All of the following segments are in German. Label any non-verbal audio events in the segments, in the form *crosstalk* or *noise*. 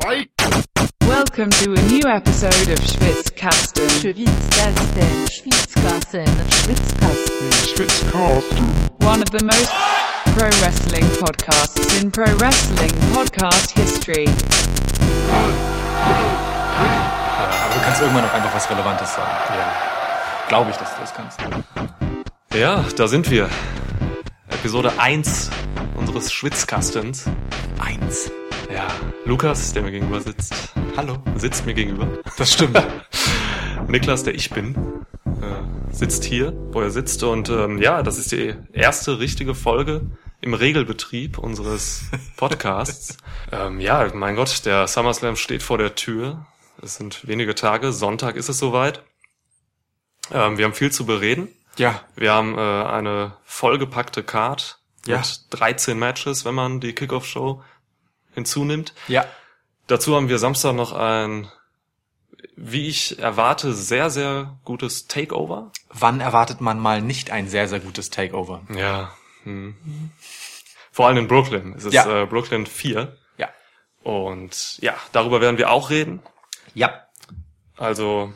Welcome to a new episode of Schwitzkasten. Schwitzkasten, Schwitzkasten, Schwitzkasten. One of the most pro wrestling podcasts in pro wrestling podcast history. Aber du kannst irgendwann auch einfach was Relevantes sagen. Ja. Glaube ich, dass du das kannst. Ja, da sind wir. Episode 1 unseres Schwitzkastens. Eins. Ja, Lukas, der mir gegenüber sitzt, Hallo. sitzt mir gegenüber. Das stimmt. *laughs* Niklas, der ich bin, äh, sitzt hier, wo er sitzt. Und ähm, ja, das ist die erste richtige Folge im Regelbetrieb unseres *laughs* Podcasts. ähm, ja, mein Gott, der SummerSlam steht vor der Tür. Es sind wenige Tage. Sonntag ist es soweit. Ähm, wir haben viel zu bereden. ja. Wir haben äh, eine vollgepackte Card Ja. mit 13 Matches, wenn man die Kickoff-Show hinzunimmt. Ja. Dazu haben wir Samstag noch ein, wie ich erwarte, sehr, sehr gutes Takeover. Wann erwartet man mal nicht ein sehr, sehr gutes Takeover? Ja. Hm. Vor allem in Brooklyn. Es ist Ja. äh, Brooklyn 4. Ja. Und ja, darüber werden wir auch reden. Ja. Also,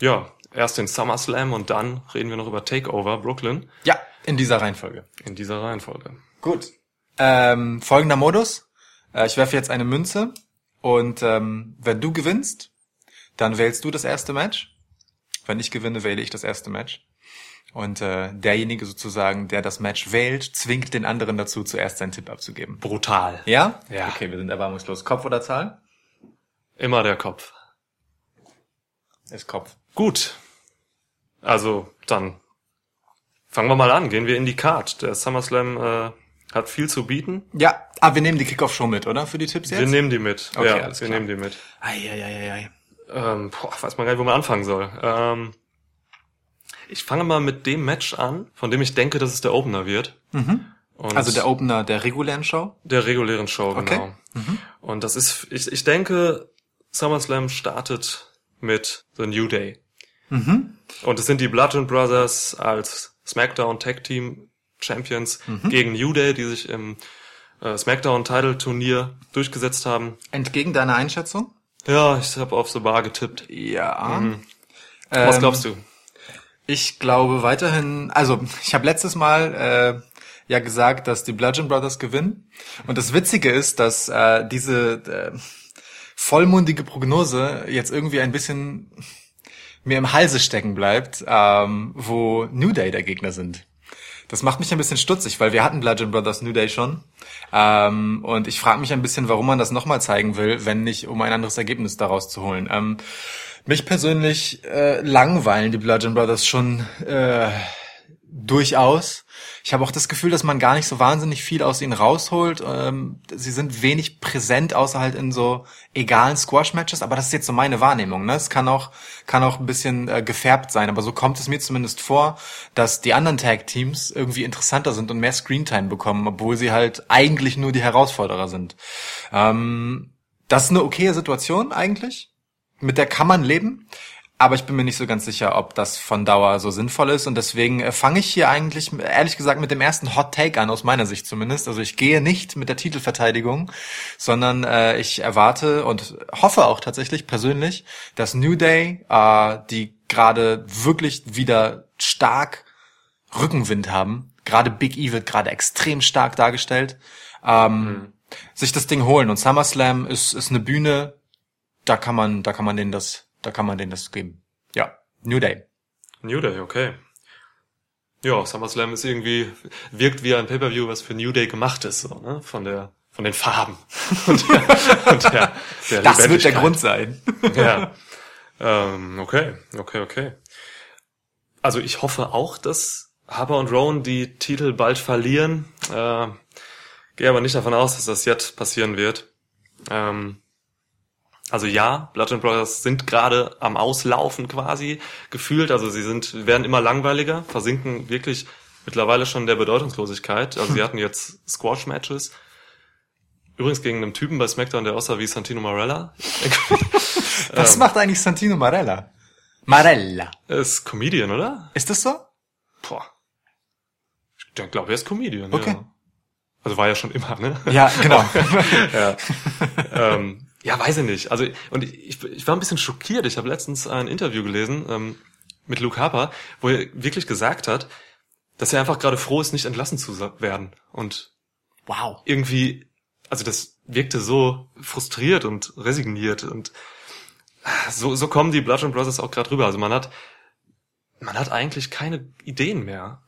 ja, erst den SummerSlam und dann reden wir noch über Takeover Brooklyn Ja. In dieser Reihenfolge. in dieser Reihenfolge. Gut. Ähm, folgender Modus. Äh, ich werfe jetzt eine Münze und ähm, wenn du gewinnst, dann wählst du das erste Match. Wenn ich gewinne, wähle ich das erste Match. Und äh, derjenige sozusagen, der das Match wählt, zwingt den anderen dazu, zuerst seinen Tipp abzugeben. Brutal. Ja? Ja. Okay, wir sind erbarmungslos. Kopf oder Zahl? Immer der Kopf. Ist Kopf. Gut. Also, dann fangen wir mal an. Gehen wir in die Card. Der SummerSlam äh, hat viel zu bieten. Ja, ah, wir nehmen die Kickoff-Show mit, oder? Für die Tipps jetzt? Wir nehmen die mit. Okay, ja, alles wir klar. nehmen die mit. Eieieiei. Ähm, boah, weiß man gar nicht, wo man anfangen soll. Ähm, ich fange mal mit dem Match an, von dem ich denke, dass es der Opener wird. Und Also der Opener der regulären Show? der regulären Show, Okay. genau. Und das ist, ich, ich denke, SummerSlam startet mit The New Day. Und es sind die Bludgeon Brothers als SmackDown Tag Team Champions gegen New Day, die sich im äh, SmackDown Title Turnier durchgesetzt haben. Entgegen deiner Einschätzung? Ja, ich habe auf The Bar getippt. Ja. Was Ähm, glaubst du? Ich glaube weiterhin, also ich habe letztes Mal äh, ja gesagt, dass die Bludgeon Brothers gewinnen. Und das Witzige ist, dass äh, diese äh, vollmundige Prognose jetzt irgendwie ein bisschen mir im Halse stecken bleibt, ähm, wo New Day der Gegner sind. Das macht mich ein bisschen stutzig, weil wir hatten Bludgeon Brothers New Day schon. Ähm, und ich frage mich ein bisschen, warum man das nochmal zeigen will, wenn nicht, um ein anderes Ergebnis daraus zu holen. Ähm, mich persönlich äh, langweilen die Bludgeon Brothers schon äh, durchaus. Ich habe auch das Gefühl, dass man gar nicht so wahnsinnig viel aus ihnen rausholt. Ähm, sie sind wenig präsent, außer halt in so egalen Squash-Matches, aber das ist jetzt so meine Wahrnehmung. Ne? Es kann auch, kann auch ein bisschen äh, gefärbt sein, aber so kommt es mir zumindest vor, dass die anderen Tag-Teams irgendwie interessanter sind und mehr Screentime bekommen, obwohl sie halt eigentlich nur die Herausforderer sind. Ähm, das ist eine okaye Situation eigentlich. Mit der kann man leben. Aber ich bin mir nicht so ganz sicher, ob das von Dauer so sinnvoll ist. Und deswegen äh, fange ich hier eigentlich, ehrlich gesagt, mit dem ersten Hot Take an, aus meiner Sicht zumindest. Also ich gehe nicht mit der Titelverteidigung, sondern äh, ich erwarte und hoffe auch tatsächlich persönlich, dass New Day, äh, die gerade wirklich wieder stark Rückenwind haben, gerade Big E wird gerade extrem stark dargestellt, ähm, sich das Ding holen. Und SummerSlam ist, ist eine Bühne, da kann man, da kann man denen das, da kann man denen das geben. Ja, New Day. New Day, okay. Ja, SummerSlam ist irgendwie, wirkt wie ein Pay-Per-View, was für New Day gemacht ist, so, ne? Von der, von den Farben. *laughs* und der, und der, der Das wird der. Grund sein. Ja. Ähm, okay, okay, okay. Also ich hoffe auch, dass Harper und Rowan die Titel bald verlieren. Äh, Gehe aber nicht davon aus, dass das jetzt passieren wird. Ähm, also ja, Bludgeon Brothers sind gerade am Auslaufen quasi gefühlt. Also sie sind werden immer langweiliger, versinken wirklich mittlerweile schon der Bedeutungslosigkeit. Also sie *laughs* hatten jetzt Squash-Matches. Übrigens gegen einen Typen bei SmackDown, der aussah wie Santino Marella. *laughs* Was macht eigentlich Santino Marella? Marella. Er ist Comedian, oder? Ist das so? Boah. Ich glaube, er ist Comedian. Okay. Ja. Also war ja schon immer, ne? Ja, genau. *laughs* ja. ähm, ja, weiß ich nicht. Also und ich, ich war ein bisschen schockiert. Ich habe letztens ein Interview gelesen ähm, mit Luke Harper, wo er wirklich gesagt hat, dass er einfach gerade froh ist, nicht entlassen zu werden und Wow. irgendwie, also das wirkte so frustriert und resigniert und ah, so, so kommen die Bludgeon Brothers auch gerade rüber. Also man hat, man hat eigentlich keine Ideen mehr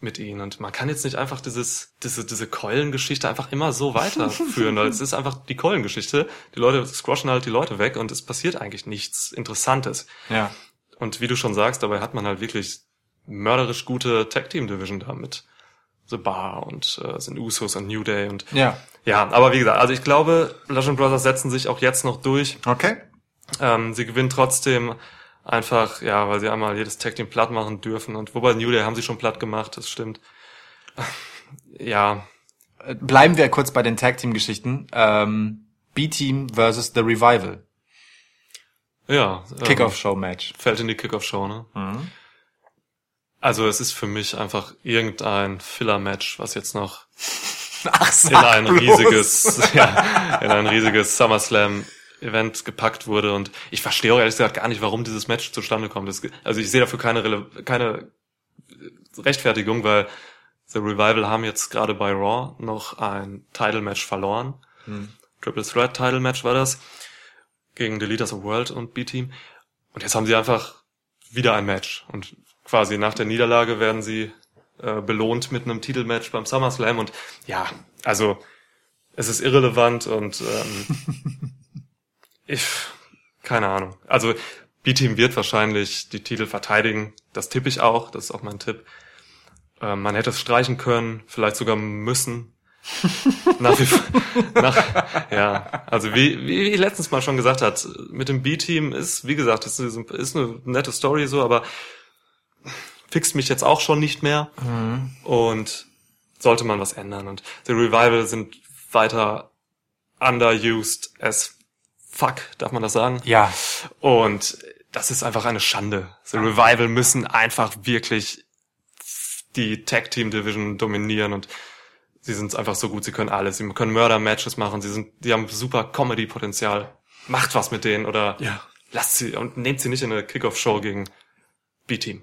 mit ihnen und man kann jetzt nicht einfach dieses, diese, diese Keulengeschichte einfach immer so weiterführen, weil es ist einfach die Keulengeschichte. Die Leute squashen halt die Leute weg und es passiert eigentlich nichts Interessantes. Ja. Und wie du schon sagst, dabei hat man halt wirklich mörderisch gute Tag Team Division da mit The Bar und äh, sind Usos und New Day und Ja. ja, aber wie gesagt, also ich glaube, Legend Brothers setzen sich auch jetzt noch durch. Okay. Ähm, sie gewinnen trotzdem einfach, ja, weil sie einmal jedes Tag Team platt machen dürfen und wobei New Day haben sie schon platt gemacht, das stimmt. *laughs* Ja, Bleiben wir kurz bei den Tag Team Geschichten. Ähm, B-Team versus The Revival. ja. ähm, Kickoff Show Match. Fällt in die Kickoff-Show, ne? Also es ist für mich einfach irgendein Filler-Match, was jetzt noch *laughs* Ach, in ein riesiges, *laughs* ja, in ein riesiges SummerSlam-Event gepackt wurde. Und ich verstehe auch ehrlich gesagt gar nicht, warum dieses Match zustande kommt. Das, also ich sehe dafür keine, Rele keine Rechtfertigung, weil The Revival haben jetzt gerade bei Raw noch ein Title-Match verloren. Triple Threat Title-Match war das. Gegen The Leaders of World und B-Team. Und jetzt haben sie einfach wieder ein Match. Und quasi nach der Niederlage werden sie äh, belohnt mit einem Titelmatch beim SummerSlam. Und ja, also es ist irrelevant und ähm, *laughs* ich, keine Ahnung. Also B-Team wird wahrscheinlich die Titel verteidigen. Das tippe ich auch. Das ist auch mein Tipp. Ähm, man hätte es streichen können, vielleicht sogar müssen. *laughs* nach wie vor, nach, ja, also wie, wie ich letztens mal schon gesagt hat, mit dem B-Team ist, wie gesagt, ist, ist eine nette Story so, aber fixt mich jetzt auch schon nicht mehr und sollte man was ändern und The Revival sind weiter underused as fuck, darf man das sagen? Ja. Und das ist einfach eine Schande. The Revival müssen einfach wirklich die Tag Team Division dominieren und sie sind einfach so gut, sie können alles. Sie können Murder Matches machen, sie sind, die haben super Comedy Potenzial. Macht was mit denen oder Ja. lasst sie und nehmt sie nicht in eine Kickoff Show gegen B-Team.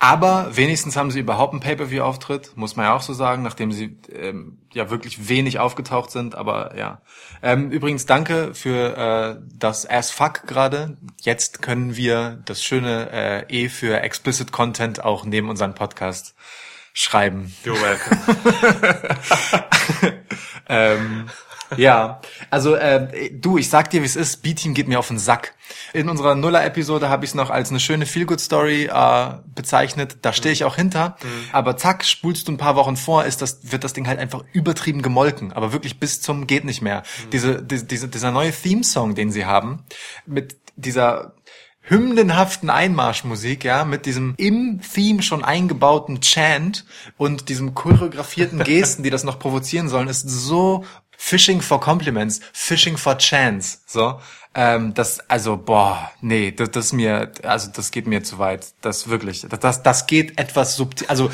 Aber wenigstens haben sie überhaupt einen Pay-per-view-Auftritt, muss man ja auch so sagen, nachdem sie ähm, ja wirklich wenig aufgetaucht sind. Aber ja. Ähm, übrigens danke für äh, das As Fuck gerade. Jetzt können wir das schöne äh, E für Explicit Content auch neben unseren Podcast schreiben. You're welcome. *laughs* ähm, ja, also äh, du, ich sag dir, wie es ist. B-Team geht mir auf den Sack. In unserer Nuller-Episode habe ich es noch als eine schöne Feel-Good-Story äh, bezeichnet. Da stehe ich auch hinter. Aber zack, spulst du ein paar Wochen vor, ist das wird das Ding halt einfach übertrieben gemolken. Aber wirklich bis zum geht nicht mehr. Diese, diese, diese dieser neue Theme-Song, den sie haben, mit dieser hymnenhaften Einmarschmusik, ja, mit diesem im Theme schon eingebauten Chant und diesem choreografierten *laughs* Gesten, die das noch provozieren sollen, ist so Fishing for Compliments, Fishing for Chance, so. Ähm, das, also, boah, nee, das, das mir, also das geht mir zu weit. Das wirklich, das, das, das geht etwas subtil, also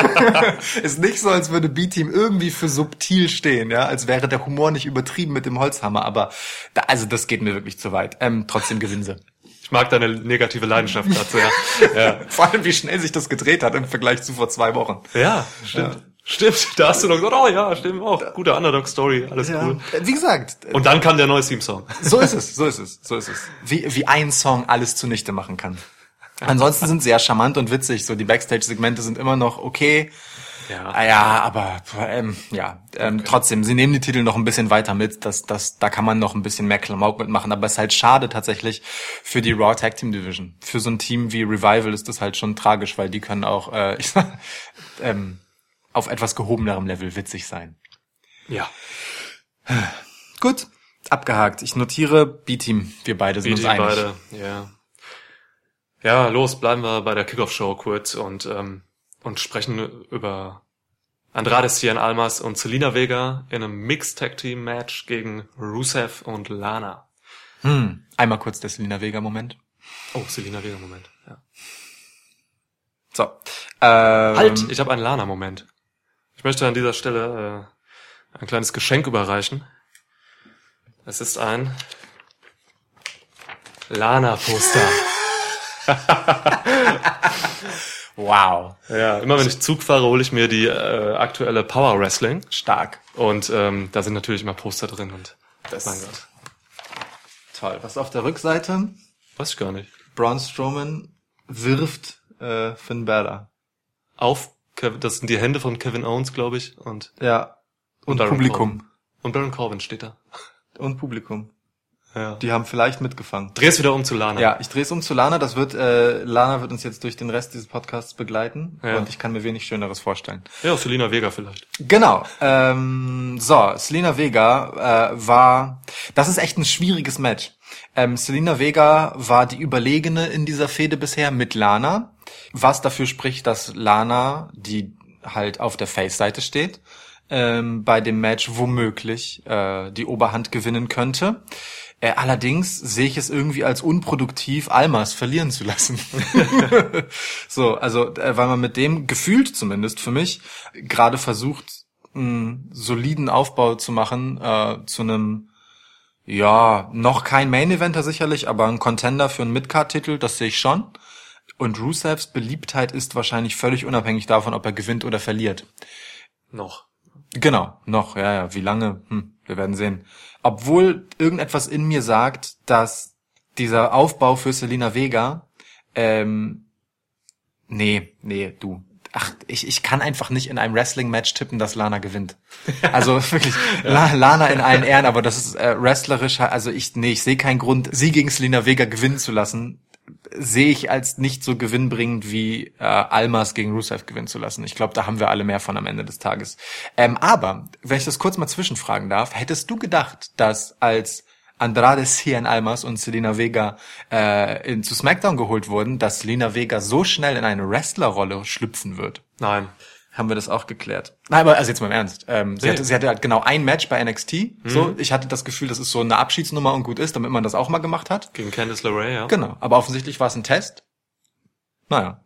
*laughs* ist nicht so, als würde B-Team irgendwie für subtil stehen, ja, als wäre der Humor nicht übertrieben mit dem Holzhammer, aber da, also das geht mir wirklich zu weit. Ähm, trotzdem gewinnen sie. Ich mag deine negative Leidenschaft dazu, ja. *laughs* ja. Vor allem, wie schnell sich das gedreht hat im Vergleich zu vor zwei Wochen. Ja, stimmt. Stimmt, da hast du noch gesagt, oh ja, stimmt, auch gute Underdog-Story, alles cool. Äh, Wie gesagt, Und dann kam der neue Theme-Song. so ist es, so ist es, so ist es. Wie, wie ein Song alles zunichte machen kann. Ansonsten sind sie ja charmant und witzig. So die Backstage-Segmente sind immer noch okay. Ja. Ah ja, aber ähm, ja, ähm, trotzdem, sie nehmen die Titel noch ein bisschen weiter mit. Das, das, da kann man noch ein bisschen mehr Klamauk mitmachen. Aber es ist halt schade tatsächlich für die Raw Tag Team Division. Für so ein Team wie Revival ist das halt schon tragisch, weil die können auch äh, *laughs* ich sag, ähm, auf etwas gehobenerem Level witzig sein. Ja. Gut, abgehakt. Ich notiere B-Team. Wir beide sind uns einig. beide, ja. Ja, los, bleiben wir bei der Kickoff-Show kurz und, ähm, und sprechen über Andrade Cien Almas und Selina Vega in einem Mixed-Tag-Team-Match gegen Rusev und Lana. Hm. Einmal kurz der Selina Vega Moment. Oh, Selina Vega, Moment. Ja. So. Ähm, Halt, ich habe einen Lana-Moment. Ich möchte an dieser Stelle äh, ein kleines Geschenk überreichen. Es ist ein Lana-Poster. *laughs* Wow. Ja, immer wenn ich Zug fahre, hole ich mir die äh, aktuelle Power Wrestling. Stark. Und ähm, da sind natürlich immer Poster drin und Das mein Gott. Toll. Was auf der Rückseite? Weiß ich gar nicht. Braun Strowman wirft äh, Finn Balor. Auf, das sind die Hände von Kevin Owens, glaube ich. Und, Ja. Und, Baron Publikum. Corbin. Und Baron Corbin steht da. Und Publikum. Ja. Die haben vielleicht mitgefangen. Dreh's wieder um zu Lana. Ja, ich drehe es um zu Lana. Das wird, äh, Lana wird uns jetzt durch den Rest dieses Podcasts begleiten. Ja. Und ich kann mir wenig Schöneres vorstellen. Ja, Selina Vega vielleicht. Genau. Ähm, so, Selena Vega äh, war, das ist echt ein schwieriges Match. Ähm, Selena Vega war die Überlegene in dieser Fehde bisher mit Lana, was dafür spricht, dass Lana, die halt auf der Face-Seite steht, ähm, bei dem Match womöglich äh, die Oberhand gewinnen könnte. Äh, allerdings sehe ich es irgendwie als unproduktiv, Almas verlieren zu lassen. *laughs* so, also äh, weil man mit dem gefühlt zumindest für mich gerade versucht, einen soliden Aufbau zu machen äh, zu einem ja noch kein Main Eventer sicherlich, aber ein Contender für einen Midcard-Titel, das sehe ich schon. Und Rusevs Beliebtheit ist wahrscheinlich völlig unabhängig davon, ob er gewinnt oder verliert. Noch. Genau, noch, ja, ja. Wie lange? Hm, wir werden sehen. Obwohl irgendetwas in mir sagt, dass dieser Aufbau für Selena Vega, ähm, nee, nee, du. Ach, ich, ich kann einfach nicht in einem Wrestling-Match tippen, dass Lana gewinnt. *laughs* Also wirklich, La, Lana in allen Ehren, aber das ist äh, wrestlerisch, also ich, nee, ich sehe keinen Grund, sie gegen Selena Vega gewinnen zu lassen sehe ich als nicht so gewinnbringend wie äh, Almas gegen Rusev gewinnen zu lassen. Ich glaube, da haben wir alle mehr von am Ende des Tages. Ähm, aber, wenn ich das kurz mal zwischenfragen darf, hättest du gedacht, dass als Andrade Cien Almas und Selena Vega äh, in, zu SmackDown geholt wurden, dass Selena Vega so schnell in eine Wrestlerrolle schlüpfen wird? Nein. Haben wir das auch geklärt. Nein, aber also jetzt mal im Ernst. Ähm, sie, Nee. hatte, sie hatte halt genau ein Match bei NXT. So, ich hatte das Gefühl, das ist so eine Abschiedsnummer und gut ist, damit man das auch mal gemacht hat. Gegen Candice LeRae, ja. Genau, aber offensichtlich war es ein Test. Naja.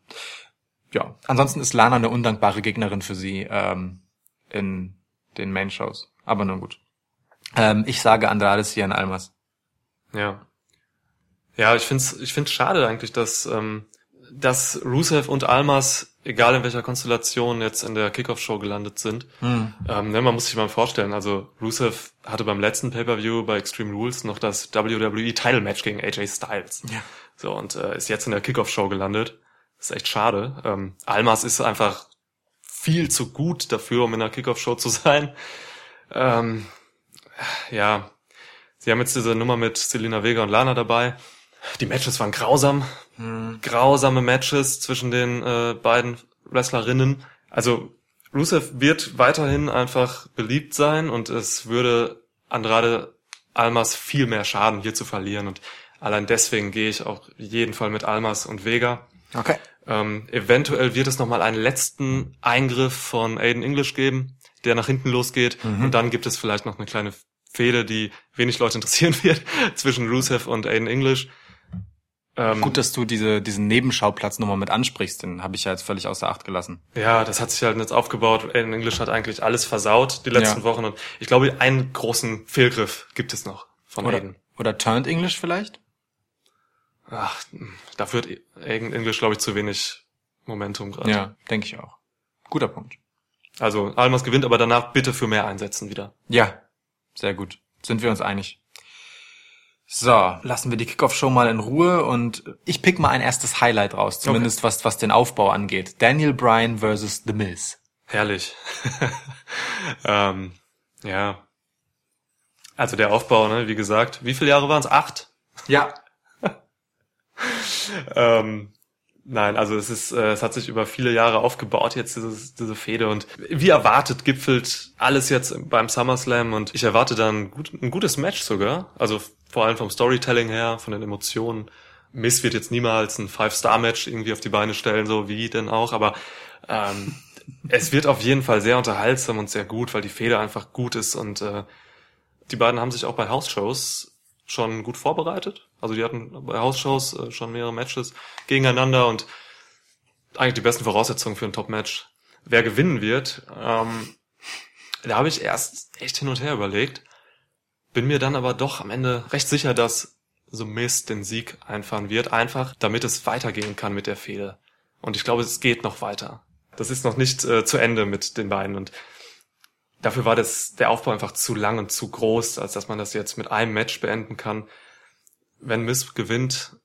Ja, ansonsten ist Lana eine undankbare Gegnerin für sie ähm, in den Main-Shows. Aber nun gut. Ähm, ich sage Andrade Cien Almas. Ja. Ja, ich find's, ich find's schade eigentlich, dass, ähm, dass Rusev und Almas, egal in welcher Konstellation, jetzt in der Kickoff-Show gelandet sind. Ähm, ne, man muss sich mal vorstellen, also Rusev hatte beim letzten Pay-Per-View bei Extreme Rules noch das WWE-Title-Match gegen AJ Styles. Ja. So, und äh, ist jetzt in der Kickoff-Show gelandet. Das ist echt schade. Ähm, Almas ist einfach viel zu gut dafür, um in der Kickoff-Show zu *laughs* sein. Ähm, ja, sie haben jetzt diese Nummer mit Selena Vega und Lana dabei. Die Matches waren grausam. Grausame Matches zwischen den äh, beiden Wrestlerinnen. Also Rusev wird weiterhin einfach beliebt sein und es würde Andrade Almas viel mehr schaden, hier zu verlieren. Und allein deswegen gehe ich auch jeden Fall mit Almas und Vega. Okay. Ähm, eventuell wird es nochmal einen letzten Eingriff von Aiden English geben, der nach hinten losgeht. Und dann gibt es vielleicht noch eine kleine Fehde, die wenig Leute interessieren *laughs* wird, zwischen Rusev und Aiden English. Ähm, Gut, dass du diese, diesen Nebenschauplatz nochmal mit ansprichst, den habe ich ja jetzt völlig außer Acht gelassen. Ja, das hat sich halt jetzt aufgebaut. Aiden English hat eigentlich alles versaut die letzten Ja. Wochen. Und ich glaube, einen großen Fehlgriff gibt es noch von Oder, Aiden. oder Turned English vielleicht? Ach, da führt Aiden English, glaube ich, zu wenig Momentum gerade. Ja, denke ich auch. Guter Punkt. Also Almas gewinnt, aber danach bitte für mehr einsetzen wieder. Ja, sehr gut. Sind wir uns einig. So, lassen wir die Kickoff-Show mal in Ruhe und ich pick mal ein erstes Highlight raus, zumindest was, was den Aufbau angeht. Daniel Bryan versus The Miz. Herrlich. *laughs* ähm, ja. Also der Aufbau, ne, wie gesagt, wie viele Jahre waren es? Acht? Ja. *laughs* Ähm, nein, also es ist, äh, es hat sich über viele Jahre aufgebaut jetzt dieses, diese Fehde und wie erwartet gipfelt alles jetzt beim SummerSlam und ich erwarte dann gut, ein gutes Match sogar. Also vor allem vom Storytelling her, von den Emotionen. Miss wird jetzt niemals ein Five-Star-Match irgendwie auf die Beine stellen, so wie denn auch, aber ähm, *laughs* es wird auf jeden Fall sehr unterhaltsam und sehr gut, weil die Fehde einfach gut ist und äh, die beiden haben sich auch bei House-Shows schon gut vorbereitet. Also die hatten bei House-Shows äh, schon mehrere Matches gegeneinander und eigentlich die besten Voraussetzungen für ein Top-Match. Wer gewinnen wird, ähm, da habe ich erst echt hin und her überlegt. bin mir dann aber doch am Ende recht sicher, dass The Miz den Sieg einfahren wird, einfach damit es weitergehen kann mit der Fehde. Und ich glaube, es geht noch weiter. Das ist noch nicht äh, zu Ende mit den beiden und dafür war das der Aufbau einfach zu lang und zu groß, als dass man das jetzt mit einem Match beenden kann. Wenn Miz gewinnt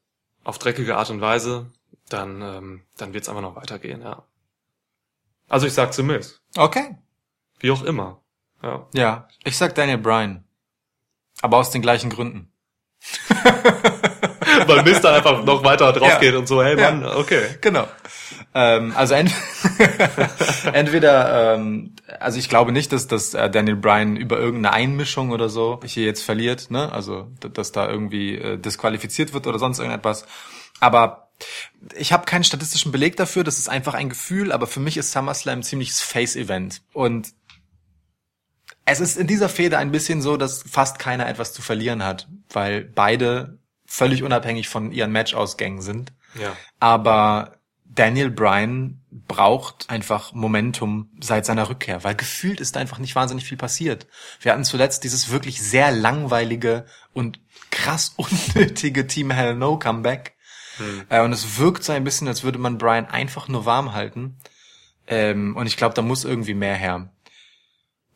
auf dreckige Art und Weise, dann ähm, dann wird es einfach noch weitergehen, ja. Also ich sag zu Miz, Okay. wie auch immer. Ja. Ja, ich sag Daniel Bryan. Aber aus den gleichen Gründen. *laughs* Weil Miz dann *laughs* einfach noch weiter drauf Ja. geht und so, hey Ja. Mann, okay. Genau. Ähm, also ent *laughs* entweder, ähm, also ich glaube nicht, dass, dass äh, Daniel Bryan über irgendeine Einmischung oder so hier jetzt verliert, ne? Also dass da irgendwie äh, disqualifiziert wird oder sonst irgendetwas. Aber ich habe keinen statistischen Beleg dafür, das ist einfach ein Gefühl, aber für mich ist SummerSlam ein ziemliches Face-Event. Und es ist in dieser Fehde ein bisschen so, dass fast keiner etwas zu verlieren hat, weil beide völlig unabhängig von ihren Matchausgängen sind. Ja. Aber Daniel Bryan braucht einfach Momentum seit seiner Rückkehr, weil gefühlt ist einfach nicht wahnsinnig viel passiert. Wir hatten zuletzt dieses wirklich sehr langweilige und krass *laughs* unnötige Team Hell No Comeback. Äh, und es wirkt so ein bisschen, als würde man Bryan einfach nur warm halten. Ähm, und ich glaube, da muss irgendwie mehr her.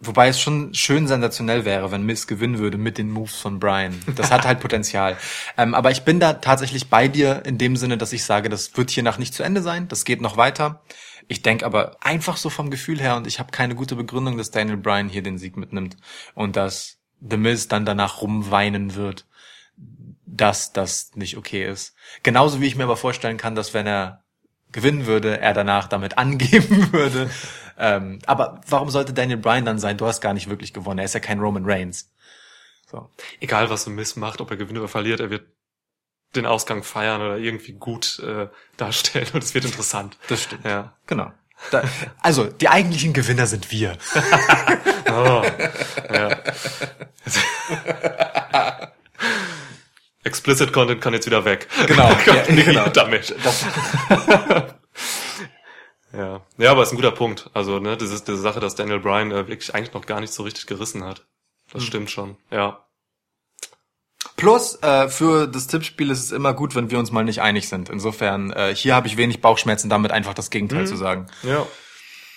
Wobei es schon schön sensationell wäre, wenn Miss gewinnen würde mit den Moves von Brian. Das hat halt *laughs* Potenzial. Ähm, aber ich bin da tatsächlich bei dir in dem Sinne, dass ich sage, das wird hiernach nicht zu Ende sein. Das geht noch weiter. Ich denke aber einfach so vom Gefühl her und ich habe keine gute Begründung, dass Daniel Bryan hier den Sieg mitnimmt und dass The Miz dann danach rumweinen wird, dass das nicht okay ist. Genauso wie ich mir aber vorstellen kann, dass wenn er gewinnen würde, er danach damit *laughs* angeben würde. Ähm, aber warum sollte Daniel Bryan dann sein? Du hast gar nicht wirklich gewonnen. Er ist ja kein Roman Reigns. So. Egal, was Miss macht, ob er gewinnt oder verliert, er wird den Ausgang feiern oder irgendwie gut äh, darstellen und es wird interessant. Das stimmt. Ja. Genau. Da, also, die eigentlichen Gewinner sind wir. *laughs* Oh, ja. *laughs* Explicit Content kann jetzt wieder weg. Genau. *laughs* Ja, genau. damit. Ja. ja, aber ist ein guter Punkt. Also, ne, das ist diese Sache, dass Daniel Bryan äh, wirklich eigentlich noch gar nicht so richtig gerissen hat. Das Hm. stimmt schon. Ja. plus, äh, für das Tippspiel ist es immer gut, wenn wir uns mal nicht einig sind. Insofern, äh, hier habe ich wenig Bauchschmerzen damit, einfach das Gegenteil zu sagen. Ja.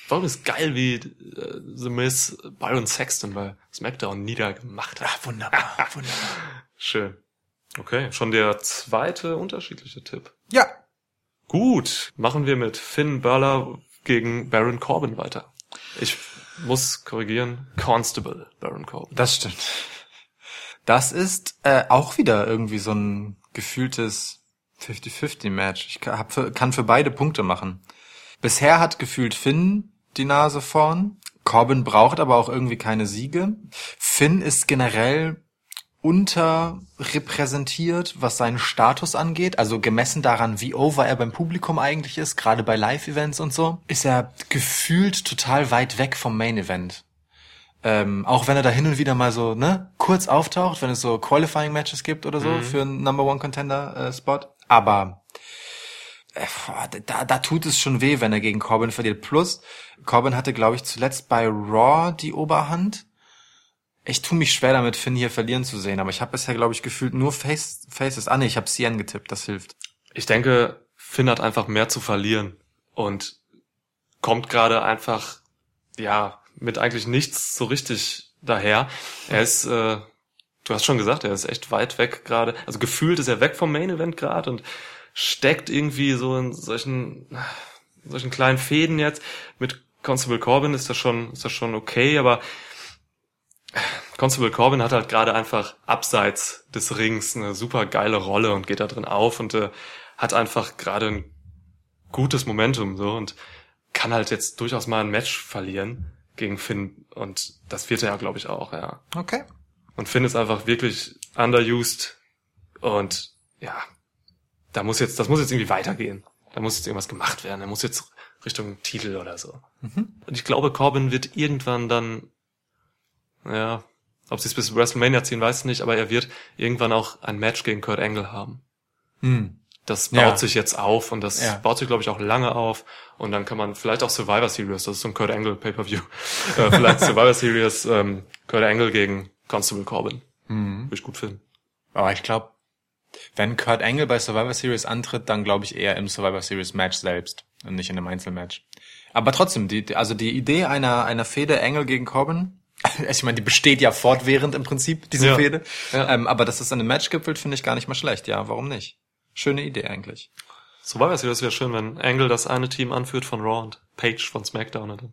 Warum ist geil, wie äh, The Miz Byron Sexton bei SmackDown niedergemacht hat. Ah, wunderbar, *laughs* wunderbar. Schön. Okay, schon der zweite unterschiedliche Tipp. Ja, Gut, machen wir mit Finn Balor gegen Baron Corbin weiter. Ich muss korrigieren, Constable Baron Corbin. Das stimmt. Das ist äh, auch wieder irgendwie so ein gefühltes 50-50-Match. Ich kann, für, kann für beide Punkte machen. Bisher hat gefühlt Finn die Nase vorn. Corbin braucht aber auch irgendwie keine Siege. Finn ist generell unterrepräsentiert, was seinen Status angeht. Also gemessen daran, wie over er beim Publikum eigentlich ist, gerade bei Live-Events und so, ist er gefühlt total weit weg vom Main-Event. Ähm, auch wenn er da hin und wieder mal so, ne, kurz auftaucht, wenn es so Qualifying-Matches gibt oder so für einen Number One Contender-Spot. Aber äh, da, da tut es schon weh, wenn er gegen Corbin verliert. Plus, Corbin hatte, glaube ich, zuletzt bei Raw die Oberhand. Ich tue mich schwer damit, Finn hier verlieren zu sehen, aber ich habe bisher, glaube ich, gefühlt nur Face Faces. Ah nee, ich habe Cien getippt, das hilft. Ich denke, Finn hat einfach mehr zu verlieren und kommt gerade einfach, ja, mit eigentlich nichts so richtig daher. Er ist, äh, du hast schon gesagt, er ist echt weit weg gerade. Also gefühlt ist er weg vom Main Event gerade und steckt irgendwie so in solchen, solchen kleinen Fäden jetzt. Mit Constable Corbin ist das schon, ist das schon okay, aber Constable Corbin hat halt gerade einfach abseits des Rings eine super geile Rolle und geht da drin auf und äh, hat einfach gerade ein gutes Momentum so und kann halt jetzt durchaus mal ein Match verlieren gegen Finn und das wird er ja glaube ich auch, ja. Okay. Und Finn ist einfach wirklich underused und ja, da muss jetzt, das muss jetzt irgendwie weitergehen. Da muss jetzt irgendwas gemacht werden. Er muss jetzt Richtung Titel oder so. Und ich glaube, Corbin wird irgendwann dann, ja, ob sie es bis WrestleMania ziehen, weiß ich nicht, aber er wird irgendwann auch ein Match gegen Kurt Angle haben. Hm. Das baut Ja. sich jetzt auf und das Ja. baut sich, glaube ich, auch lange auf. Und dann kann man vielleicht auch Survivor Series, das ist so ein Kurt Angle Pay-Per-View, *laughs* äh, vielleicht Survivor Series, ähm, Kurt Angle gegen Constable Corbin. Würde ich gut finden. Aber ich glaube, wenn Kurt Angle bei Survivor Series antritt, dann glaube ich eher im Survivor Series Match selbst und nicht in einem Einzelmatch. Aber trotzdem, die, die- also die Idee einer, einer Fehde Angle gegen Corbin, *laughs* ich meine, die besteht ja fortwährend im Prinzip, diese Ja. Fehde. Ja. Ähm, aber dass es an einem Match gipfelt, finde ich gar nicht mal schlecht. Ja, warum nicht? Schöne Idee eigentlich. Survivor Series wäre schön, wenn Angle das eine Team anführt von Raw und Page von SmackDown. Und dann.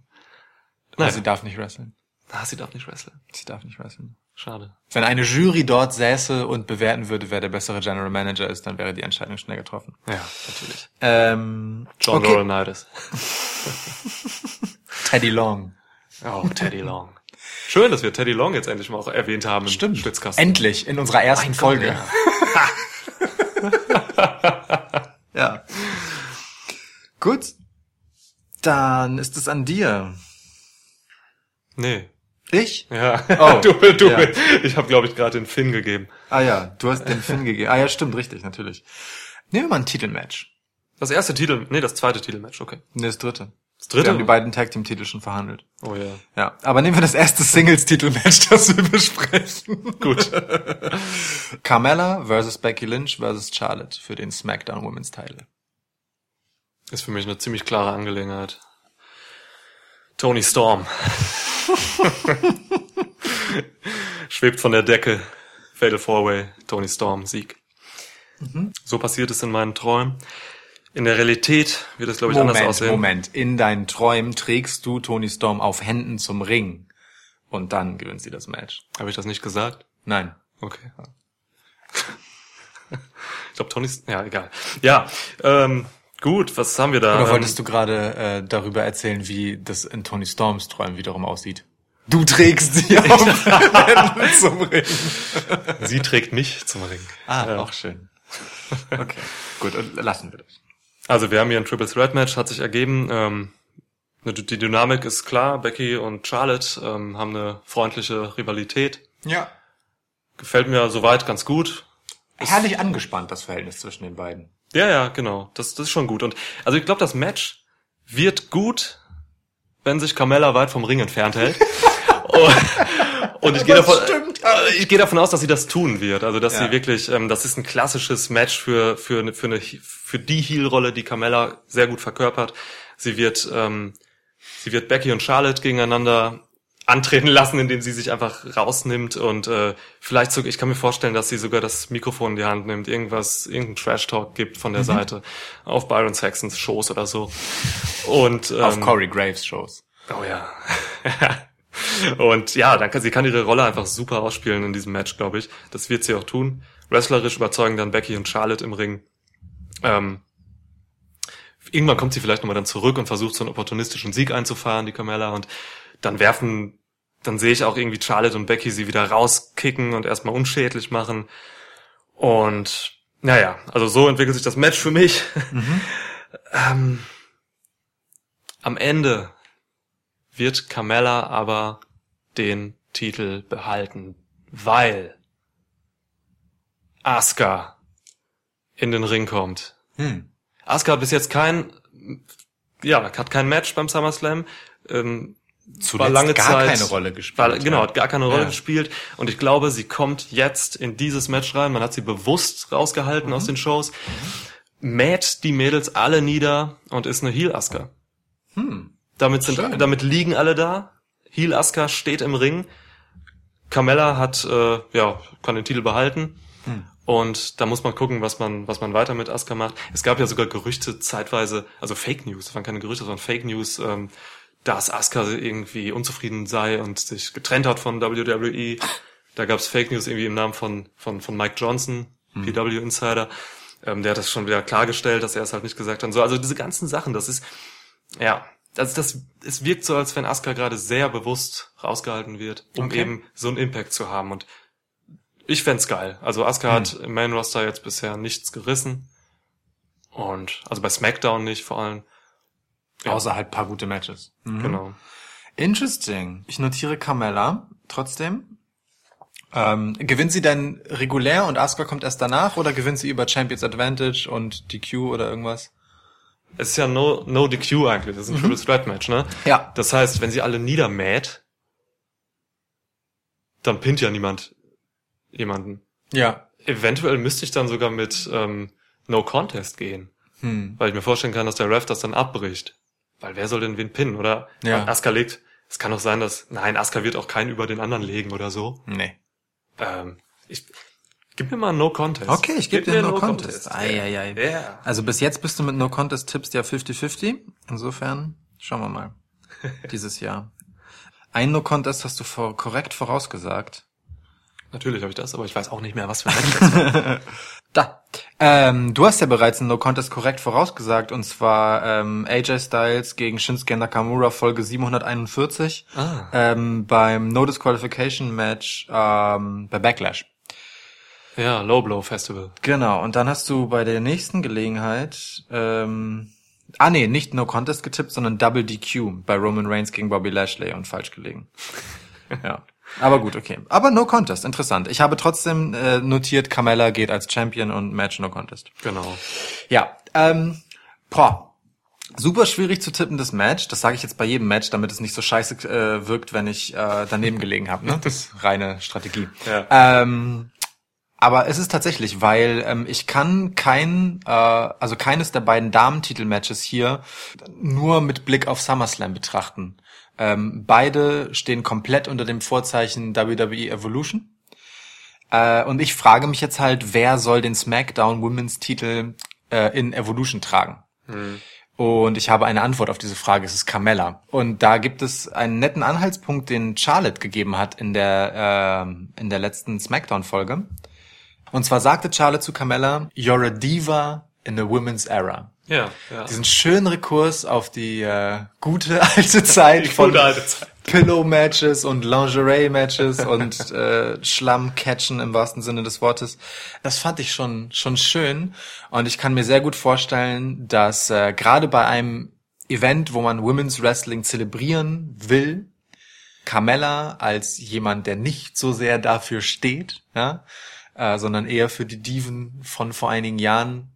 Naja. sie darf nicht wresteln. Ah, sie darf nicht wresteln. Sie darf nicht wresteln. Schade. Wenn eine Jury dort säße und bewerten würde, wer der bessere General Manager ist, dann wäre die Entscheidung schnell getroffen. Ja, natürlich. Ähm, John okay. Laurinaitis. *laughs* *laughs* Teddy Long. Oh, Teddy Long. Schön, dass wir Teddy Long jetzt endlich mal auch erwähnt haben im Schwitzkasten. Endlich, in unserer ersten Gott, Folge. ja. *laughs* Ja. Gut. Dann ist es an dir. Nee. Ich? Ja. Oh, *laughs* du, du, ja. Ich habe, glaube ich, gerade den Finn gegeben. Ah ja, du hast den Finn gegeben. Ah ja, stimmt, richtig, natürlich. Nehmen wir mal ein Titelmatch. Das erste Titel, nee, das zweite Titelmatch, okay. Nee, das dritte. Das Wir dritte? haben die beiden Tag Team Titel schon verhandelt. Oh ja. Ja, aber nehmen wir das erste Singles Titelmatch, *laughs* das wir besprechen. Gut. *laughs* Carmella versus Becky Lynch versus Charlotte für den SmackDown Women's Title. Ist für mich eine ziemlich klare Angelegenheit. Tony Storm. *laughs* Schwebt von der Decke. Fatal Four-Way, Tony Storm, Sieg. So passiert es in meinen Träumen. In der Realität wird es, glaube ich, anders Moment, aussehen. Moment. In deinen Träumen trägst du Tony Storm auf Händen zum Ring. Und dann gewinnt sie das Match. Habe ich das nicht gesagt? Nein. Okay. *laughs* Ich glaube, Tony, ja, egal. Ja, ähm, gut, was haben wir da? Oder Ähm, wolltest du gerade äh, darüber erzählen, wie das in Tony Storms Träumen wiederum aussieht? Du trägst sie *laughs* auf Händen zum Ring. Sie trägt mich zum Ring. Ah, Ja. auch schön. Okay, gut, und lassen wir das. Also wir haben hier ein Triple Threat Match, hat sich ergeben. Ähm, die Dynamik ist klar. Becky und Charlotte ähm, haben eine freundliche Rivalität. Ja. Gefällt mir soweit ganz gut. Herrlich angespannt, das Verhältnis zwischen den beiden. Ja, ja, genau. Das, das ist schon gut. Und also ich glaube, das Match wird gut, wenn sich Carmella weit vom Ring entfernt hält. *laughs* und, und ich gehe davon, ich gehe davon aus, dass sie das tun wird. Also dass Ja. sie wirklich, ähm, das ist ein klassisches Match für für eine für eine für die Heel-Rolle, die Carmella sehr gut verkörpert. Sie wird ähm, sie wird Becky und Charlotte gegeneinander antreten lassen, indem sie sich einfach rausnimmt und äh, vielleicht sogar, ich kann mir vorstellen, dass sie sogar das Mikrofon in die Hand nimmt, irgendwas, irgendeinen Trash-Talk gibt von der Mhm. Seite auf Byron Saxons Shows oder so. Und ähm, Auf Corey Graves Shows. Oh ja. *laughs* Und ja, dann kann sie kann ihre Rolle einfach super ausspielen in diesem Match, glaube ich. Das wird sie auch tun. Wrestlerisch überzeugen dann Becky und Charlotte im Ring. Ähm, irgendwann kommt sie vielleicht nochmal dann zurück und versucht so einen opportunistischen Sieg einzufahren, die Carmella, und dann werfen, dann sehe ich auch irgendwie Charlotte und Becky sie wieder rauskicken und erstmal unschädlich machen. Und naja, also so entwickelt sich das Match für mich. *laughs* ähm, am Ende wird Carmella aber den Titel behalten, weil Asuka in den Ring kommt. Hm. Asuka hat bis jetzt kein, ja, hat kein Match beim SummerSlam. Ähm, Zuletzt war lange gar Zeit, keine Rolle gespielt. War, genau, hat gar keine Rolle Ja. gespielt. Und ich glaube, sie kommt jetzt in dieses Match rein. Man hat sie bewusst rausgehalten Mhm. aus den Shows. Mäht die Mädels alle nieder und ist eine Heel Asuka. Hm. Damit sind, Schön. damit liegen alle da. Heel Asuka steht im Ring. Carmella hat, äh, ja, kann den Titel behalten. Hm. Und da muss man gucken, was man, was man weiter mit Asuka macht. Es gab ja sogar Gerüchte zeitweise, also Fake News, das waren keine Gerüchte, sondern Fake News, ähm, dass Asuka irgendwie unzufrieden sei und sich getrennt hat von WWE. Da gab es Fake News irgendwie im Namen von, von, von Mike Johnson, PW Insider. Ähm, der hat das schon wieder klargestellt, dass er es halt nicht gesagt hat. So, also diese ganzen Sachen, das ist, ja, also das, es wirkt so, als wenn Asuka gerade sehr bewusst rausgehalten wird, um Okay. eben so einen Impact zu haben. Und ich fänd's geil. Also Asuka hat im Main Roster jetzt bisher nichts gerissen. Und, also bei SmackDown nicht vor allem. Ja. Außer halt paar gute Matches. Mhm. Genau. Interesting. Ich notiere Carmella trotzdem. Ähm, gewinnt sie denn regulär und Asuka kommt erst danach oder gewinnt sie über Champions Advantage und DQ oder irgendwas? Es ist ja no, no DQ eigentlich. Das ist ein Triple Threat Match, ne? Ja. Das heißt, wenn sie alle niedermäht, dann pinnt ja niemand jemanden. Ja. Eventuell müsste ich dann sogar mit ähm, No Contest gehen. Hm. Weil ich mir vorstellen kann, dass der Ref das dann abbricht. Weil wer soll denn wen pinnen, oder? Ja. Asuka legt, es kann doch sein, dass, nein, Asuka wird auch keinen über den anderen legen oder so. Nee. Ähm, ich, gib mir mal ein No Contest. Okay, ich gebe Gib dir mir No ein Contest. Ei, ei, ei. Ja. Also bis jetzt bist du mit No Contest Tipps ja 50-50. Insofern schauen wir mal. *laughs* Dieses Jahr. Ein No Contest hast du vor, korrekt vorausgesagt. Natürlich habe ich das, aber ich weiß auch nicht mehr, was für ein. *laughs* Da. Ähm, du hast ja bereits ein No Contest korrekt vorausgesagt und zwar ähm, AJ Styles gegen Shinsuke Nakamura Folge 741 Ah. ähm, beim No Disqualification Match ähm, bei Backlash. Ja, Low Blow Festival. Genau, und dann hast du bei der nächsten Gelegenheit, ähm, ah nee, nicht No Contest getippt, sondern Double DQ bei Roman Reigns gegen Bobby Lashley und falsch gelegen. *laughs* ja. Aber gut, okay. Aber No Contest, interessant. Ich habe trotzdem äh, notiert, Carmella geht als Champion und Match No Contest. Genau. Ja, ähm, boah. Super schwierig zu tippen, das Match. Das sage ich jetzt bei jedem Match, damit es nicht so scheiße äh, wirkt, wenn ich äh, daneben gelegen habe. Ne? *laughs* Das ist reine Strategie. Ja. Ähm, aber es ist tatsächlich, weil ähm, ich kann kein, äh, also keines der beiden Damen-Titel-Matches hier nur mit Blick auf SummerSlam betrachten. Ähm, beide stehen komplett unter dem Vorzeichen WWE Evolution. Äh, und ich frage mich jetzt halt, wer soll den SmackDown Women's Titel äh, in Evolution tragen? Und ich habe eine Antwort auf diese Frage, es ist Carmella. Und da gibt es einen netten Anhaltspunkt, den Charlotte gegeben hat in der, äh, in der letzten SmackDown-Folge. Und zwar sagte Charlotte zu Carmella, You're a diva in a women's era. Ja, ja. Diesen schönen Rekurs auf die äh, gute *laughs* alte Zeit von gute alte Zeit. Pillow-Matches und Lingerie-Matches *laughs* und äh, Schlamm-Catchen im wahrsten Sinne des Wortes. Das fand ich schon schon schön und ich kann mir sehr gut vorstellen, dass äh, gerade bei einem Event, wo man Women's Wrestling zelebrieren will, Carmella als jemand, der nicht so sehr dafür steht, ja, äh, sondern eher für die Diven von vor einigen Jahren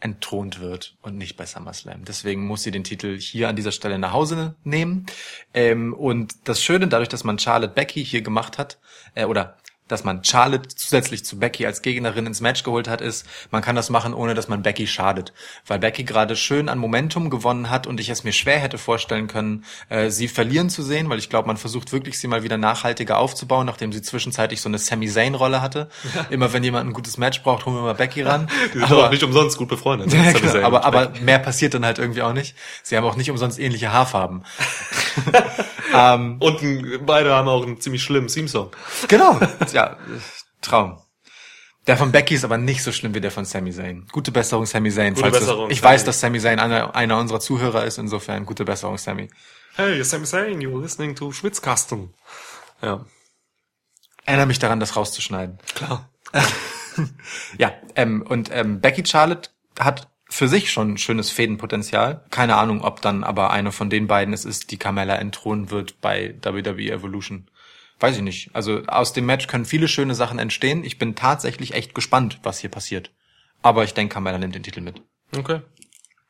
entthront wird und nicht bei SummerSlam. Deswegen muss sie den Titel hier an dieser Stelle nach Hause nehmen. Ähm, und das Schöne, dadurch, dass man Charlotte Becky hier gemacht hat, äh, oder dass man Charlotte zusätzlich zu Becky als Gegnerin ins Match geholt hat, ist, man kann das machen, ohne dass man Becky schadet. Weil Becky gerade schön an Momentum gewonnen hat und ich es mir schwer hätte vorstellen können, äh, sie verlieren zu sehen, weil ich glaube, man versucht wirklich, sie mal wieder nachhaltiger aufzubauen, nachdem sie zwischenzeitlich so eine Sami Zayn-Rolle hatte. Immer wenn jemand ein gutes Match braucht, holen wir mal Becky ran. Die sind auch nicht umsonst gut befreundet. Ja, genau, aber, aber mehr passiert dann halt irgendwie auch nicht. Sie haben auch nicht umsonst ähnliche Haarfarben. *laughs* ähm, Und ein, beide haben auch einen ziemlich schlimmen Theme-Song. genau, ja, Traum. Der von Becky ist aber nicht so schlimm wie der von Sami Zayn. Gute Besserung, Sami Zayn. Gute Besserung, ich Sami. weiß, dass Sami Zayn einer, einer unserer Zuhörer ist, insofern gute Besserung, Sami. Hey, Sami Zayn, you're listening to Schwitzkasten. Ja, Erinnere mich daran, das rauszuschneiden. klar. *laughs* Ja, ähm, und ähm, Becky Charlotte hat für sich schon schönes Fädenpotenzial. Keine Ahnung, ob dann aber eine von den beiden es ist, die Carmella entthronen wird bei WWE Evolution. Weiß ich nicht. Also aus dem Match können viele schöne Sachen entstehen. Ich bin tatsächlich echt gespannt, was hier passiert. Aber ich denke, Carmella nimmt den Titel mit. Okay.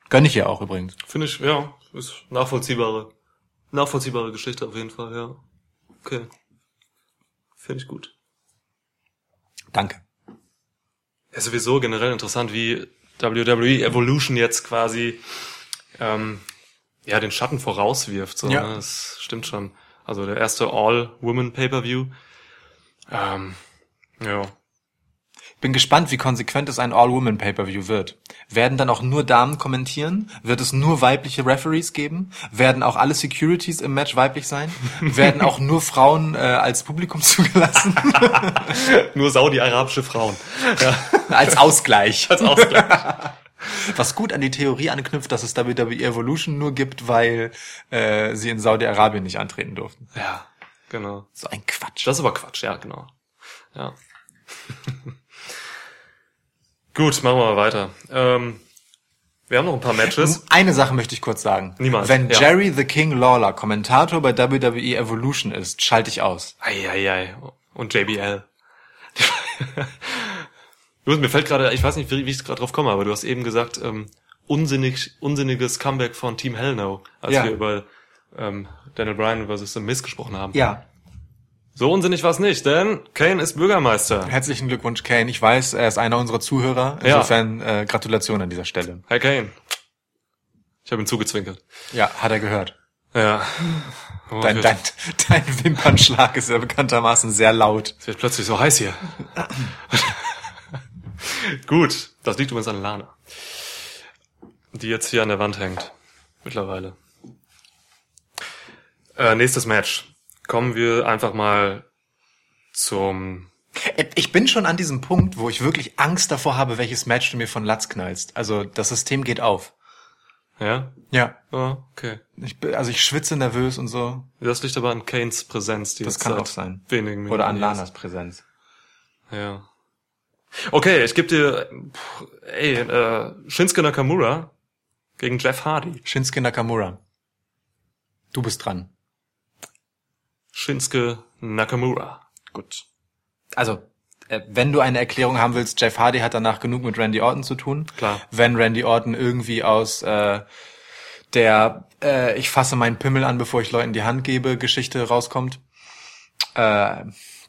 Gönn ich ihr auch übrigens. Finde ich, ja, ist nachvollziehbare, nachvollziehbare Geschichte auf jeden Fall, ja. Okay. Finde ich gut. Danke. Ja, sowieso generell interessant, wie WWE Evolution jetzt quasi ähm, ja den Schatten vorauswirft. So, Ja. ne? Das stimmt schon. Also der erste All-Women Pay-per-View. Ähm, ja. Bin gespannt, wie konsequent es ein All-Woman-Pay-Per-View wird. Werden dann auch nur Damen kommentieren? Wird es nur weibliche Referees geben? Werden auch alle Securities im Match weiblich sein? *laughs* Werden auch nur Frauen äh, als Publikum *laughs* zugelassen? *laughs* Nur saudi-arabische Frauen. Ja, als Ausgleich. als Ausgleich. Was gut an die Theorie anknüpft, dass es WWE Evolution nur gibt, weil äh, sie in Saudi-Arabien nicht antreten durften. ja, genau. So ein Quatsch. Das ist aber Quatsch, ja, genau. Ja. Gut, machen wir mal weiter. Ähm, wir haben noch ein paar Matches. Eine Sache möchte ich kurz sagen. Niemals, Wenn ja. Jerry the King Lawler Kommentator bei WWE Evolution ist, schalte ich aus. Eieiei. Und JBL. Mir fällt gerade, ich weiß nicht, wie, wie ich gerade drauf komme, aber du hast eben gesagt, ähm, unsinnig, unsinniges Comeback von Team Hell No, als Ja. wir über ähm, Daniel Bryan versus The Miz gesprochen haben. Ja. So unsinnig war's nicht, denn Kane ist Bürgermeister. Herzlichen Glückwunsch, Kane. Ich weiß, er ist einer unserer Zuhörer. Ja. Insofern äh, Gratulation an dieser Stelle. Herr Kane. Ich habe ihn zugezwinkert. Ja, hat er gehört. Ja. Oh, Dein, dein, dein Wimpernschlag ist ja bekanntermaßen sehr laut. es wird plötzlich so heiß hier. Gut, das liegt übrigens an Lana. Die jetzt hier an der Wand hängt. Mittlerweile. Äh, nächstes Match. Kommen wir einfach mal zum Äh, Ich bin schon an diesem Punkt, wo ich wirklich Angst davor habe, welches Match du mir von Latz knallst. Also das System geht auf. Ja? Ja. Oh, okay. Ich, bin- also ich schwitze nervös und so. Das liegt aber an Kanes Präsenz, die Das kann auch sein. Wenigen Minuten Oder an Lanas Präsenz. ist. Ja. Okay, ich gebe dir, ey, äh, Shinsuke Nakamura gegen Jeff Hardy. Shinsuke Nakamura. Du bist dran. Shinsuke Nakamura. Gut. Also, äh, wenn du eine Erklärung haben willst, Jeff Hardy hat danach genug mit Randy Orton zu tun. Klar. Wenn Randy Orton irgendwie aus äh, der äh, ich fasse meinen Pimmel an, bevor ich Leuten die Hand gebe, Geschichte rauskommt, äh,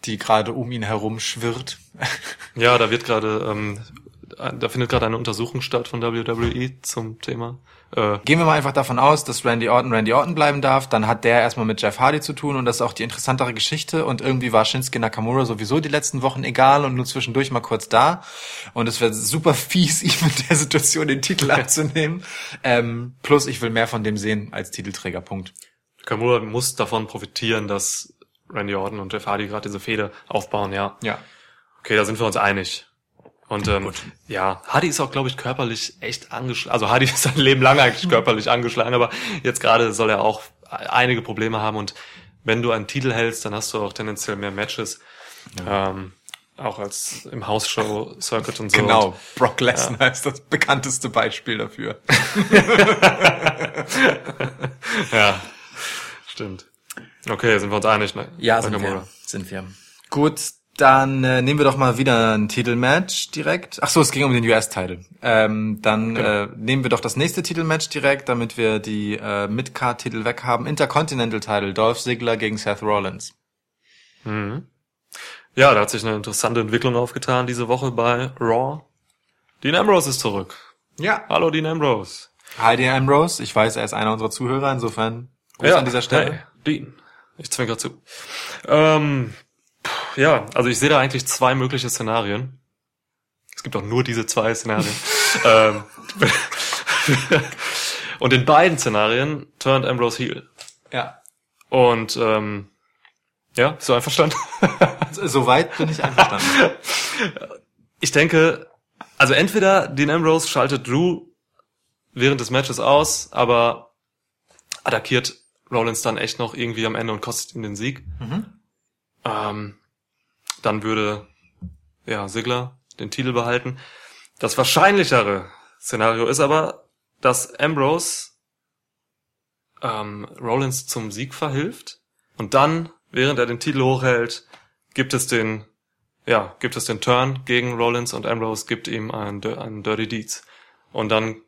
die gerade um ihn herum schwirrt. *laughs* Ja, da wird gerade, ähm, da findet gerade eine Untersuchung statt von WWE zum Thema. Äh, Gehen wir mal einfach davon aus, dass Randy Orton Randy Orton bleiben darf, dann hat der erstmal mit Jeff Hardy zu tun und das ist auch die interessantere Geschichte und irgendwie war Shinsuke Nakamura sowieso die letzten Wochen egal und nur zwischendurch mal kurz da und es wäre super fies, *laughs* ihm in der Situation den Titel abzunehmen. Ähm, plus ich will mehr von dem sehen als Titelträger, Punkt. Nakamura muss davon profitieren, dass Randy Orton und Jeff Hardy gerade diese Fehde aufbauen, ja. Ja. Okay, da sind wir uns einig. Und ähm, ja, Hardy ist auch, glaube ich, körperlich echt angeschlagen. Also Hardy *laughs* ist sein Leben lang eigentlich körperlich angeschlagen, aber jetzt gerade soll er auch einige Probleme haben. Und wenn du einen Titel hältst, dann hast du auch tendenziell mehr Matches. Ähm, auch als im House-Show-Circuit und so. Genau, Brock Lesnar ist das bekannteste Beispiel dafür. *laughs* Ja, stimmt. Okay, sind wir uns einig, ne? Nakamura. Sind wir. Gut, dann äh, nehmen wir doch mal wieder ein Titelmatch direkt. Ach so, es ging um den US-Title. Ähm, dann äh, nehmen wir doch das nächste Titelmatch direkt, damit wir die äh, Mid-Card-Titel weg haben. Intercontinental-Title, Dolph Ziggler gegen Seth Rollins. Ja, da hat sich eine interessante Entwicklung aufgetan diese Woche bei Raw. Dean Ambrose ist zurück. Ja. Hallo Dean Ambrose. Hi, Dean Ambrose. Ich weiß, er ist einer unserer Zuhörer, insofern Gruß an dieser Stelle. Hey, Dean. Ich zwinker zu. Ähm, ja, also ich sehe da eigentlich zwei mögliche Szenarien. Es gibt auch nur diese zwei Szenarien. *laughs* ähm, *laughs* und in beiden Szenarien turnt Ambrose heel. Ja. Und ähm, ja, bist du einverstanden? Soweit bin ich einverstanden. *laughs* ich denke, also entweder Dean Ambrose schaltet Drew während des Matches aus, aber attackiert Rollins dann echt noch irgendwie am Ende und kostet ihm den Sieg. Ähm, dann würde ja Sigler den Titel behalten. Das wahrscheinlichere Szenario ist aber, dass Ambrose ähm, Rollins zum Sieg verhilft und dann, während er den Titel hochhält, gibt es den ja, gibt es den Turn gegen Rollins und Ambrose gibt ihm einen, einen Dirty Deeds. Und dann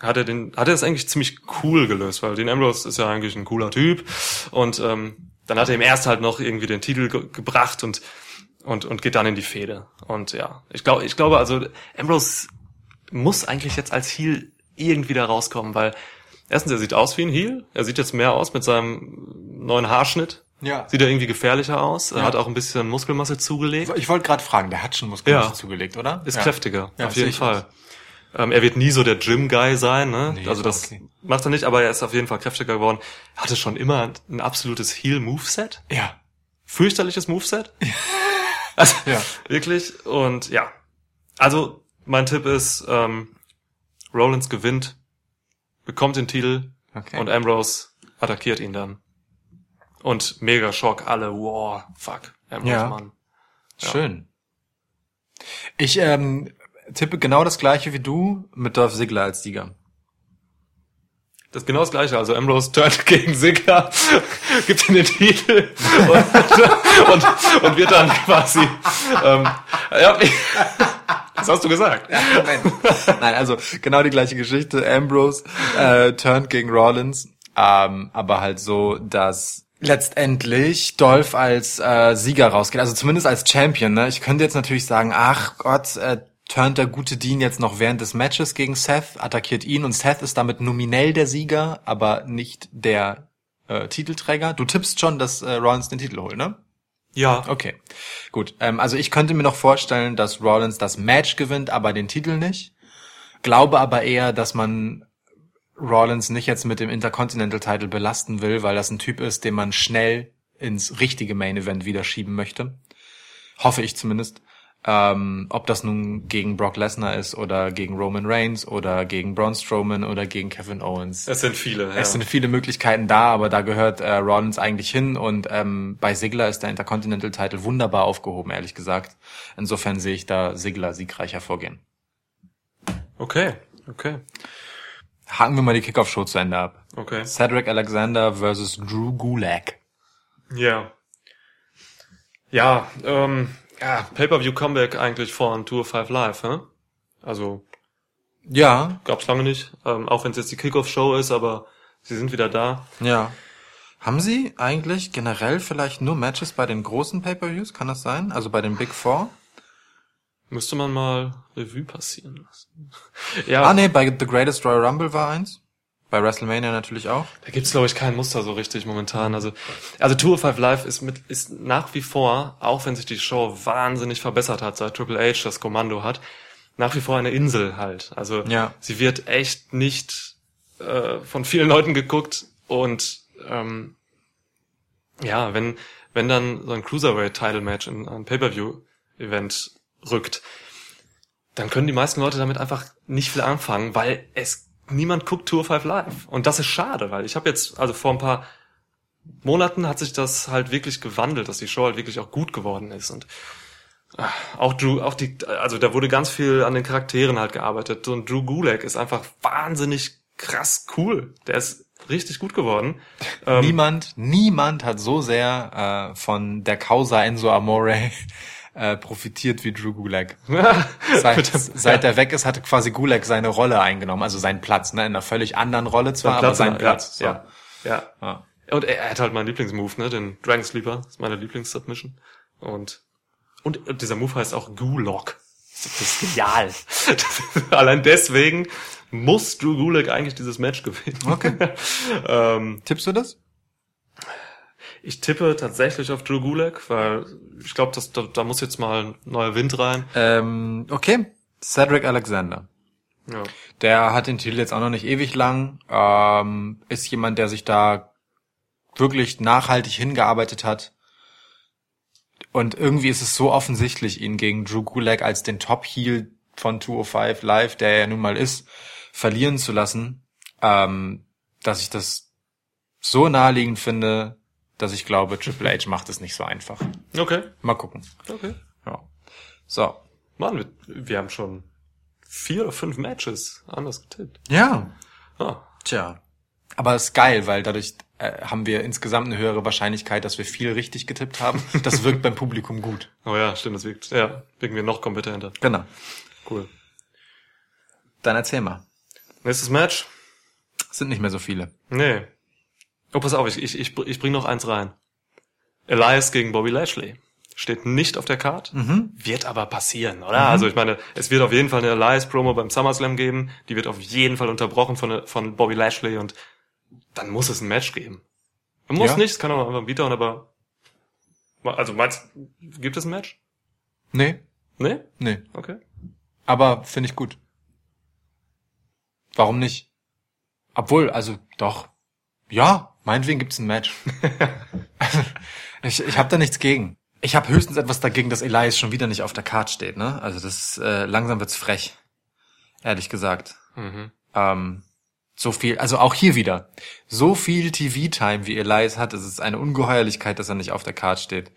hat er den, hat er es eigentlich ziemlich cool gelöst, weil den Ambrose ist ja eigentlich ein cooler Typ. Und ähm, dann hat er ihm erst halt noch irgendwie den Titel ge gebracht und und und geht dann in die Fehde. Und ja, ich glaube, ich glaube also Ambrose muss eigentlich jetzt als Heel irgendwie da rauskommen, weil erstens er sieht aus wie ein Heel, er sieht jetzt mehr aus mit seinem neuen Haarschnitt. Ja. Sieht er irgendwie gefährlicher aus. Er Ja. hat auch ein bisschen Muskelmasse zugelegt. Ich wollte gerade fragen, der hat schon Muskelmasse Ja. zugelegt, oder? Ist ja. kräftiger, auf jeden Fall. Ähm, er wird nie so der Gym-Guy sein, ne? Nee, also das okay. macht er nicht, aber er ist auf jeden Fall kräftiger geworden. Hatte schon immer ein, ein absolutes Heel-Moveset. Ja. Fürchterliches Moveset. *laughs* also, Ja. wirklich. Und ja. Also, mein Tipp ist, ähm, Rollins gewinnt, bekommt den Titel Okay. und Ambrose attackiert ihn dann. Und mega Schock, alle, wow, fuck, Ambrose, Ja. Mann. Schön. Ich ähm, tippe genau das gleiche wie du mit Dolph Ziggler als Sieger. Das ist genau das gleiche. Also Ambrose turnt *laughs* gegen Sigler, *laughs* gibt ihm den Titel und, *laughs* und, und wird dann quasi. Ähm, ja, was hast du gesagt? Nein. Nein, also genau die gleiche Geschichte. Ambrose äh, turnt gegen Rollins, ähm, aber halt so, dass letztendlich Dolph als äh, Sieger rausgeht, also zumindest als Champion. Ne? Ich könnte jetzt natürlich sagen, ach Gott, äh, turnt der gute Dean jetzt noch während des Matches gegen Seth, attackiert ihn und Seth ist damit nominell der Sieger, aber nicht der äh, Titelträger. Du tippst schon, dass äh, Rollins den Titel holt, ne? Ja. Okay, gut. Ähm, also ich könnte mir noch vorstellen, dass Rollins das Match gewinnt, aber den Titel nicht. Glaube aber eher, dass man Rollins nicht jetzt mit dem Intercontinental Title belasten will, weil das ein Typ ist, den man schnell ins richtige Main Event wieder schieben möchte. Hoffe ich zumindest. Ähm, ob das nun gegen Brock Lesnar ist oder gegen Roman Reigns oder gegen Braun Strowman oder gegen Kevin Owens. Es sind viele. Ja. Es sind viele Möglichkeiten da, aber da gehört äh, Rollins eigentlich hin und ähm, bei Sigler ist der Intercontinental Title wunderbar aufgehoben, ehrlich gesagt. Insofern sehe ich da Sigler siegreicher vorgehen. Okay, okay, Haken wir mal die Kickoff-Show zu Ende ab. okay. Cedric Alexander versus Drew Gulak. Ja. Ja, ähm, ja, Pay-Per-View-Comeback eigentlich von Tour 5 Live, hä? Also, Ja, gab's lange nicht, ähm, auch wenn es jetzt die Kickoff-Show ist, aber sie sind wieder da. ja. Haben Sie eigentlich generell vielleicht nur Matches bei den großen Pay-Per-Views? Kann das sein? Also bei den Big Four? Müsste man mal Revue passieren lassen. *laughs* ja, Ah, nee, bei The Greatest Royal Rumble war eins. Bei WrestleMania natürlich auch. Da gibt's glaube ich kein Muster so richtig momentan. Also also Tour 5 Live ist mit ist nach wie vor, auch wenn sich die Show wahnsinnig verbessert hat, seit Triple H das Kommando hat, nach wie vor eine Insel halt. Also Ja. sie wird echt nicht äh, von vielen Leuten geguckt und ähm, ja, wenn wenn dann so ein Cruiserweight Title Match in ein Pay-per-View Event rückt, dann können die meisten Leute damit einfach nicht viel anfangen, weil es niemand guckt Tour 5 Live. Und das ist schade, weil ich habe jetzt, also vor ein paar Monaten hat sich das halt wirklich gewandelt, dass die Show halt wirklich auch gut geworden ist. Und ah, auch Drew, auch die, also da wurde ganz viel an den Charakteren halt gearbeitet. Und Drew Gulak ist einfach wahnsinnig krass cool. Der ist richtig gut geworden. Ähm, *laughs* Niemand, niemand hat so sehr äh, von der Causa Enzo Amore äh, profitiert wie Drew Gulak. *laughs* Seit, seit er weg ist, hatte quasi Gulak seine Rolle eingenommen, also seinen Platz, ne? In einer völlig anderen Rolle zwar, aber Platz, seinen Platz. so. Ja, ja. Ja. Und er, er hat halt meinen Lieblingsmove, ne, den Dragon Sleeper, das ist meine Lieblingssubmission. Und, und dieser Move heißt auch Gulok. Das ist genial. *laughs* Allein deswegen muss Drew Gulak eigentlich dieses Match gewinnen. Okay. *laughs* ähm, Tippst du das? Ich tippe tatsächlich auf Drew Gulak, weil ich glaube, da, da muss jetzt mal ein neuer Wind rein. Ähm, okay. Cedric Alexander. Ja. Der hat den Titel jetzt auch noch nicht ewig lang. Ähm, ist jemand, der sich da wirklich nachhaltig hingearbeitet hat. Und irgendwie ist es so offensichtlich, ihn gegen Drew Gulak als den Top-Heel von 205 Live, der er nun mal ist, verlieren zu lassen, ähm, dass ich das so naheliegend finde, dass ich glaube, Triple H macht es nicht so einfach. Okay, Mal gucken. okay. Ja. So. Mann, wir, wir haben schon vier oder fünf Matches anders getippt. Ja, Ah, Tja. Aber ist geil, weil dadurch äh, haben wir insgesamt eine höhere Wahrscheinlichkeit, dass wir viel richtig getippt haben. Das wirkt beim Publikum gut. oh ja, stimmt, das wirkt, ja, wirken wir noch kompetenter. Genau. Cool. Dann erzähl mal. Nächstes Match? Es sind nicht mehr so viele. Nee. Oh, pass auf, ich, ich, ich, ich bring noch eins rein. Elias gegen Bobby Lashley. Steht nicht auf der Card, wird aber passieren, oder? Also ich meine, es wird auf jeden Fall eine Elias-Promo beim SummerSlam geben, die wird auf jeden Fall unterbrochen von, von Bobby Lashley und dann muss es ein Match geben. Man muss Ja. nicht, es kann auch einfach ein Beatdown, aber also meinst gibt es ein Match? Nee, Nee? nee. Okay. Aber finde ich gut. Warum nicht? Obwohl, also doch. Ja, meinetwegen gibt's ein Match. *laughs* ich ich habe da nichts gegen. Ich habe höchstens etwas dagegen, dass Elias schon wieder nicht auf der Card steht. Ne? Also das äh, langsam wird's frech. Ehrlich gesagt. Mhm. ähm, so viel, also auch hier wieder, so viel TV-Time, wie Elias hat, es ist eine Ungeheuerlichkeit, dass er nicht auf der Card steht.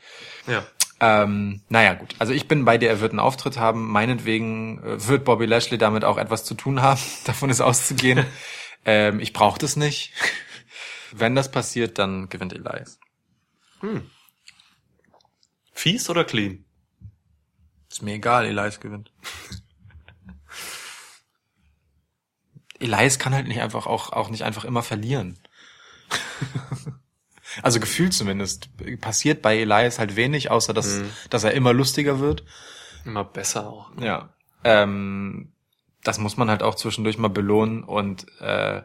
Ja. Ähm, naja, gut. Also ich bin bei dir, er wird einen Auftritt haben. Meinetwegen äh, wird Bobby Lashley damit auch etwas zu tun haben. *laughs* Davon ist auszugehen. *laughs* ähm, ich brauche das nicht. Wenn das passiert, dann gewinnt Elias. Fies oder clean? Ist mir egal, Elias gewinnt. Elias kann halt nicht einfach auch, auch nicht einfach immer verlieren. *laughs* Also gefühlt zumindest. Passiert bei Elias halt wenig, außer dass, Mhm. dass er immer lustiger wird. Immer besser auch. Ja. Ähm, das muss man halt auch zwischendurch mal belohnen und äh,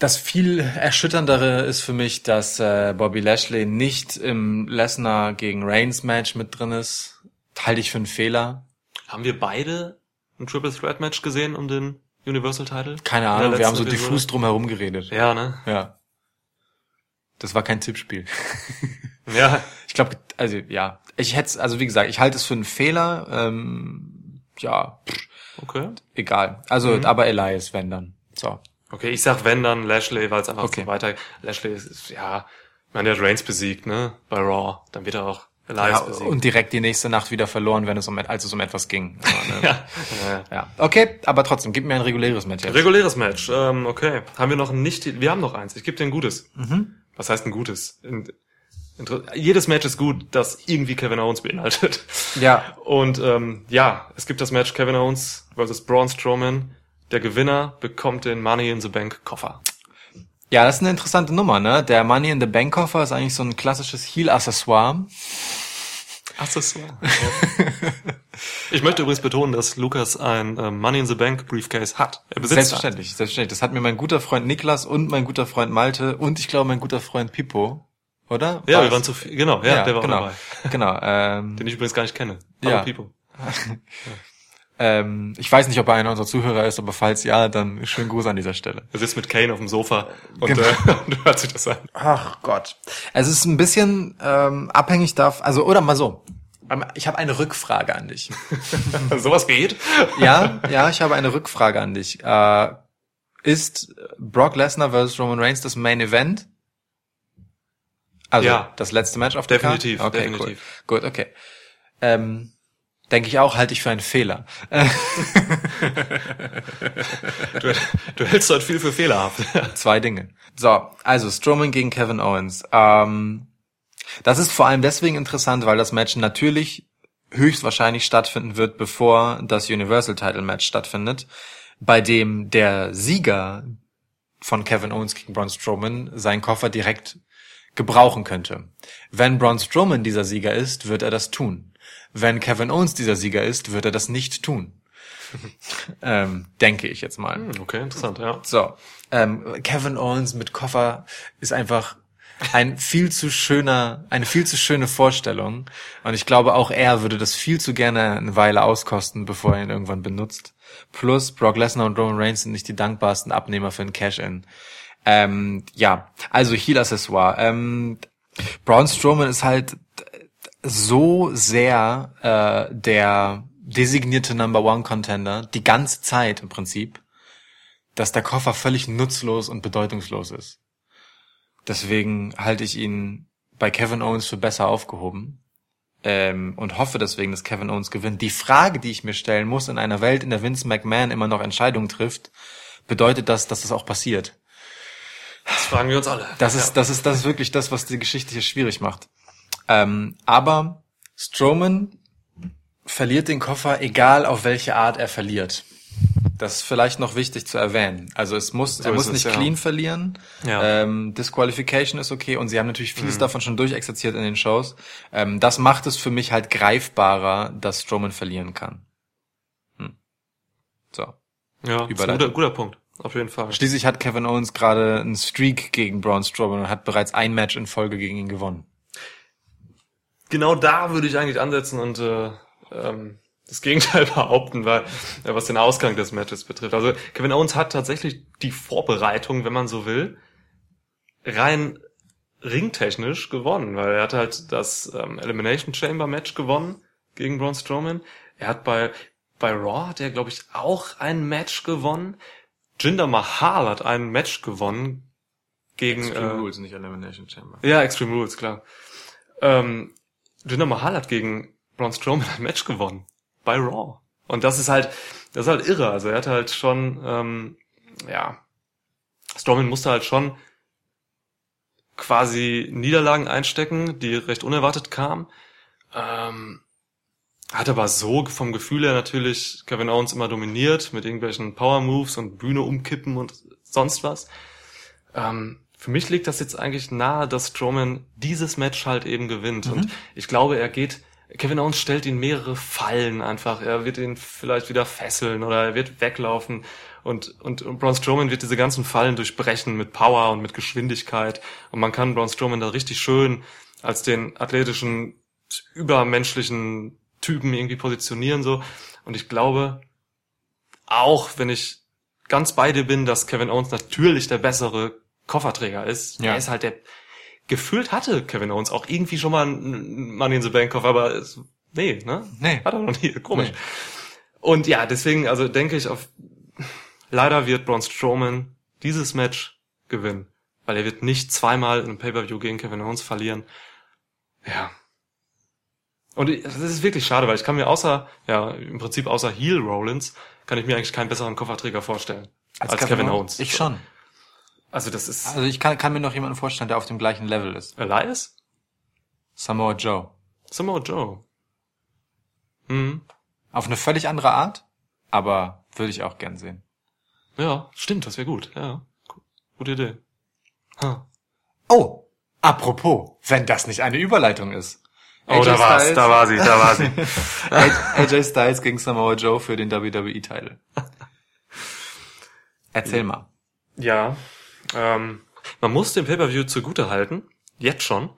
das viel erschütterndere ist für mich, dass äh, Bobby Lashley nicht im Lesnar gegen Reigns Match mit drin ist. Halte ich für einen Fehler. Haben wir beide ein Triple Threat Match gesehen um den Universal Title? Keine Ahnung, wir haben so diffus drum herum geredet. Ja, ne? Ja. Das war kein Tippspiel. *laughs* Ja. Ich glaube, also ja, ich hätte also wie gesagt, ich halte es für einen Fehler. Ähm, ja, Okay. egal. Also, Mhm. aber Elias, wenn dann. So. Okay, ich sag wenn dann Lashley, weil es einfach Okay. so weiter. Lashley ist, ja, ich meine, der hat Reigns besiegt, ne? Bei Raw. Dann wird er auch Elias Ja, besiegt. und direkt die nächste Nacht wieder verloren, wenn es um, als es um etwas ging. *laughs* Aber, ne? ja. ja. ja. Okay, aber trotzdem, gib mir ein reguläres Match jetzt. Reguläres Match, ähm, okay. Haben wir noch ein nicht, wir haben noch eins. Ich gebe dir ein gutes. Was heißt ein gutes? In, jedes Match ist gut, das irgendwie Kevin Owens beinhaltet. ja, Und ähm, ja, es gibt das Match Kevin Owens versus Braun Strowman. Der Gewinner bekommt den Money in the Bank Koffer. ja, das ist eine interessante Nummer, ne? Der Money in the Bank Koffer ist eigentlich so ein klassisches Heel-Accessoire. Accessoire. ich möchte übrigens betonen, dass Lukas ein ähm, Money in the Bank Briefcase hat. Er besitzt Selbstverständlich, selbstverständlich. Das hat mir mein guter Freund Niklas und mein guter Freund Malte und ich glaube mein guter Freund Pipo, oder? Ja, War wir waren zu viel. Genau, ja, der war genau, dabei. Genau. Ähm, Den ich übrigens gar nicht kenne. Hallo Ja. Pipo. *laughs* ähm, ich weiß nicht, ob er einer unserer Zuhörer ist, aber falls ja, dann schönen Gruß an dieser Stelle. Er sitzt mit Kane auf dem Sofa und, Genau. äh, *laughs* und hört sich das an. Ach Gott. Es ist ein bisschen ähm, abhängig davon, also oder mal so. Ähm, Ich habe eine Rückfrage an dich. *laughs* Sowas geht? Ja, ja, ich habe eine Rückfrage an dich. Äh, ist Brock Lesnar versus Roman Reigns das Main Event? Also Ja. das letzte Match auf der Definitiv, Card? Okay, definitiv. Cool. Gut, okay. Ähm, Denke ich auch, halte ich für einen Fehler. Du, du hältst dort viel für fehlerhaft. Zwei Dinge. So, also Strowman gegen Kevin Owens. Ähm, das ist vor allem deswegen interessant, weil das Match natürlich höchstwahrscheinlich stattfinden wird, bevor das Universal Title Match stattfindet, bei dem der Sieger von Kevin Owens gegen Braun Strowman seinen Koffer direkt gebrauchen könnte. Wenn Braun Strowman dieser Sieger ist, wird er das tun. Wenn Kevin Owens dieser Sieger ist, wird er das nicht tun. *laughs* ähm, denke ich jetzt mal. Okay, interessant, ja. So, ähm, Kevin Owens mit Koffer ist einfach ein viel zu schöner, eine viel zu schöne Vorstellung. Und ich glaube, auch er würde das viel zu gerne eine Weile auskosten, bevor er ihn irgendwann benutzt. Plus, Brock Lesnar und Roman Reigns sind nicht die dankbarsten Abnehmer für ein Cash-In. Ähm, ja, also Heel-Accessoire. Ähm, Braun Strowman ist halt so sehr äh, der designierte Number One Contender, die ganze Zeit im Prinzip, dass der Koffer völlig nutzlos und bedeutungslos ist. Deswegen halte ich ihn bei Kevin Owens für besser aufgehoben ähm, und hoffe deswegen, dass Kevin Owens gewinnt. Die Frage, die ich mir stellen muss in einer Welt, in der Vince McMahon immer noch Entscheidungen trifft, bedeutet das, dass das auch passiert. Das fragen wir uns alle. Das ist, das ist, das ist wirklich das, was die Geschichte hier schwierig macht. Ähm, aber Strowman verliert den Koffer, egal auf welche Art er verliert. Das ist vielleicht noch wichtig zu erwähnen. Also es muss, er ist muss es, nicht ja. clean verlieren. Ja. Ähm, Disqualification ist okay und sie haben natürlich vieles Mhm. davon schon durchexerziert in den Shows. Ähm, das macht es für mich halt greifbarer, dass Strowman verlieren kann. Hm. So. Ja, guter, guter Punkt. Auf jeden Fall. Schließlich hat Kevin Owens gerade einen Streak gegen Braun Strowman und hat bereits ein Match in Folge gegen ihn gewonnen. Genau da würde ich eigentlich ansetzen und äh, ähm, das Gegenteil *laughs* behaupten, weil äh, was den Ausgang des Matches betrifft. Also Kevin Owens hat tatsächlich die Vorbereitung, wenn man so will, rein ringtechnisch gewonnen, weil er hat halt das ähm, Elimination Chamber Match gewonnen gegen Braun Strowman. Er hat bei bei Raw hat er glaube ich auch ein Match gewonnen. Jinder Mahal hat ein Match gewonnen gegen äh, nicht Elimination Chamber. ja, Extreme Rules, klar. Ähm, Jinder Mahal hat gegen Braun Strowman ein Match gewonnen. Bei Raw. Und das ist halt, das ist halt irre. Also er hat halt schon, ähm, ja, Strowman musste halt schon quasi Niederlagen einstecken, die recht unerwartet kamen. Ähm, hat aber so vom Gefühl her natürlich Kevin Owens immer dominiert mit irgendwelchen Power Moves und Bühne umkippen und sonst was. Ähm, für mich liegt das jetzt eigentlich nahe, dass Strowman dieses Match halt eben gewinnt. Mhm. Und ich glaube, er geht, Kevin Owens stellt ihn mehrere Fallen einfach. Er wird ihn vielleicht wieder fesseln oder er wird weglaufen. Und, und, und Braun Strowman wird diese ganzen Fallen durchbrechen mit Power und mit Geschwindigkeit. Und man kann Braun Strowman da richtig schön als den athletischen, übermenschlichen Typen irgendwie positionieren, so. Und ich glaube, auch wenn ich ganz bei dir bin, dass Kevin Owens natürlich der bessere Kofferträger ist. Ja. Er ist halt der, gefühlt hatte Kevin Owens auch irgendwie schon mal einen Money in the Bank Koffer, aber es, nee, ne? Nee. Hat er noch nie, komisch. Nee. Und ja, deswegen, also denke ich auf, leider wird Braun Strowman dieses Match gewinnen, weil er wird nicht zweimal in einem Pay-Per-View gegen Kevin Owens verlieren. Ja. Und das ist wirklich schade, weil ich kann mir außer, ja, im Prinzip außer Heel Rollins, kann ich mir eigentlich keinen besseren Kofferträger vorstellen. Als, Kevin, Owens. Ich schon. Also das ist Also ich kann, kann mir noch jemanden vorstellen, der auf dem gleichen Level ist. Elias? Samoa Joe. Samoa Joe. Hm. Auf eine völlig andere Art, aber würde ich auch gern sehen. Ja, stimmt, das wäre gut. Ja, gu- gute Idee. Ha. Oh, apropos, wenn das nicht eine Überleitung ist. Oh, da war's, da war sie, da war sie. AJ Styles gegen Samoa Joe für den WWE-Titel. *laughs* Erzähl mal. Ja, ähm, man muss dem Pay-Per-View zugute halten, jetzt schon,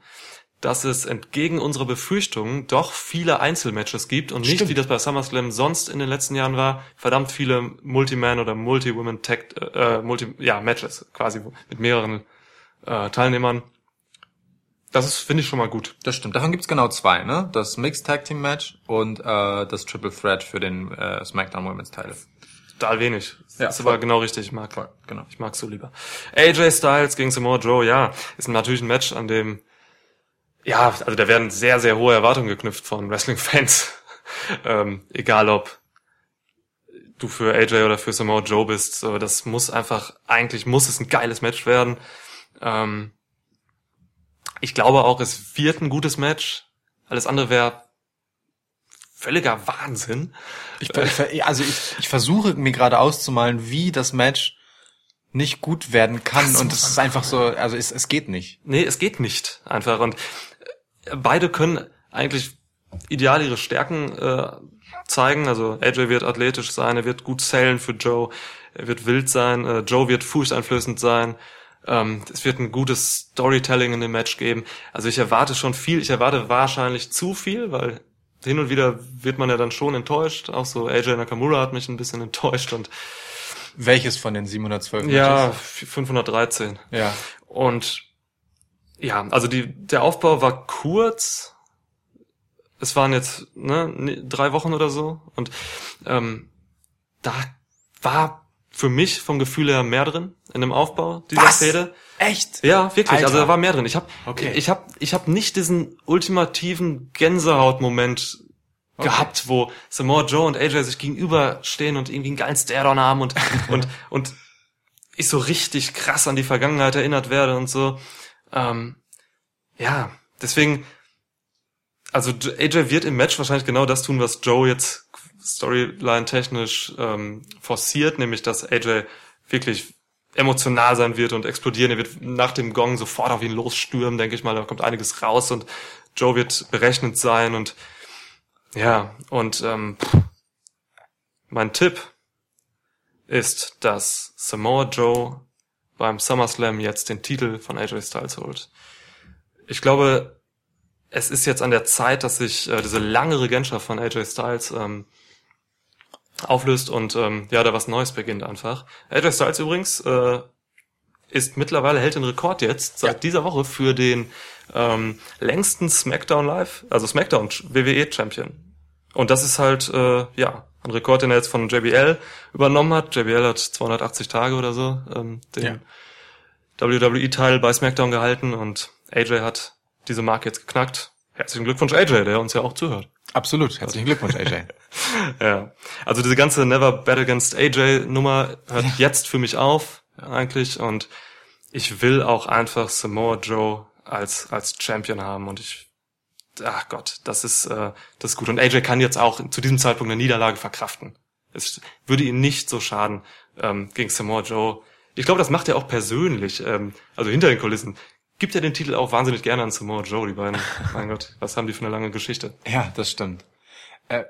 dass es entgegen unserer Befürchtungen doch viele Einzelmatches gibt und nicht, Stimmt. wie das bei SummerSlam sonst in den letzten Jahren war, verdammt viele Multi-Man oder Multi-Women-Tag, äh, Multi, ja, Matches quasi mit mehreren äh, Teilnehmern. Das ist, finde ich, schon mal gut. Das stimmt. Davon gibt's genau zwei, ne? Das Mixed Tag Team Match und äh, das Triple Threat für den äh, SmackDown Women's Title. Total wenig. Ja, ist voll. aber genau richtig. Ich mag, Voll, genau. ich mag so lieber. AJ Styles gegen Samoa Joe, ja, ist natürlich ein Match, an dem, ja, also da werden sehr, sehr hohe Erwartungen geknüpft von Wrestling-Fans. *laughs* ähm, egal ob du für AJ oder für Samoa Joe bist, so, das muss einfach, eigentlich muss es ein geiles Match werden. Ähm, ich glaube auch, es wird ein gutes Match. Alles andere wäre völliger Wahnsinn. Ich, also ich, ich versuche mir gerade auszumalen, wie das Match nicht gut werden kann und es ist einfach so, also es, es geht nicht. Nee, es geht nicht einfach. Und äh, beide können eigentlich ideal ihre Stärken äh, zeigen. Also AJ wird athletisch sein, er wird gut zählen für Joe, er wird wild sein, äh, Joe wird furchteinflößend sein. Ähm, es wird ein gutes Storytelling in dem Match geben. Also ich erwarte schon viel. Ich erwarte wahrscheinlich zu viel, weil hin und wieder wird man ja dann schon enttäuscht. Auch so AJ Nakamura hat mich ein bisschen enttäuscht und Welches von den 712 ja, Matches? 513. Ja. Und ja, also die, der Aufbau war kurz. Es waren jetzt ne, ne- drei Wochen oder so. Und ähm, da war für mich vom Gefühl her mehr drin in dem Aufbau dieser Was? Fehde. Echt? Ja, wirklich. Alter. Also da war mehr drin. Ich habe Okay. ich hab, ich hab nicht diesen ultimativen Gänsehautmoment gehabt, wo Samoa Joe und AJ sich gegenüberstehen und irgendwie einen geilen Stare-on haben und, *laughs* und, und ich so richtig krass an die Vergangenheit erinnert werde und so. Ähm, ja, deswegen, also AJ wird im Match wahrscheinlich genau das tun, was Joe jetzt Storyline-technisch ähm, forciert, nämlich dass AJ wirklich emotional sein wird und explodieren. Er wird nach dem Gong sofort auf ihn losstürmen, denke ich mal. Da kommt einiges raus und Joe wird berechnend sein und ja, und ähm, mein Tipp ist, dass Samoa Joe beim SummerSlam jetzt den Titel von AJ Styles holt. Ich glaube, es ist jetzt an der Zeit, dass sich äh, diese lange Regentschaft von AJ Styles ähm, auflöst und ähm, ja, da was Neues beginnt einfach. AJ Styles übrigens äh, ist mittlerweile hält den Rekord jetzt seit Ja. dieser Woche für den ähm, längsten SmackDown Live, also SmackDown WWE Champion. Und das ist halt äh, ja ein Rekord, den er jetzt von JBL übernommen hat. JBL hat 280 Tage oder so ähm, den WWE-Teil bei SmackDown gehalten und AJ hat diese Marke jetzt geknackt. Herzlichen Glückwunsch AJ, der uns ja auch zuhört. Absolut. Herzlichen Glückwunsch, AJ. *laughs* Ja. Also diese ganze Never Bet Against AJ Nummer hört jetzt für mich auf, eigentlich. Und ich will auch einfach Samoa Joe als, als Champion haben und ich, ach Gott, das ist, äh, das ist gut. Und AJ kann jetzt auch zu diesem Zeitpunkt eine Niederlage verkraften. Es würde ihn nicht so schaden, ähm, gegen Samoa Joe ich glaube, das macht er auch persönlich, ähm, also hinter den Kulissen. Gibt er den Titel auch wahnsinnig gerne an Samoa Joe, die beiden. *laughs* mein Gott, was haben die für eine lange Geschichte? Ja, das stimmt. Äh,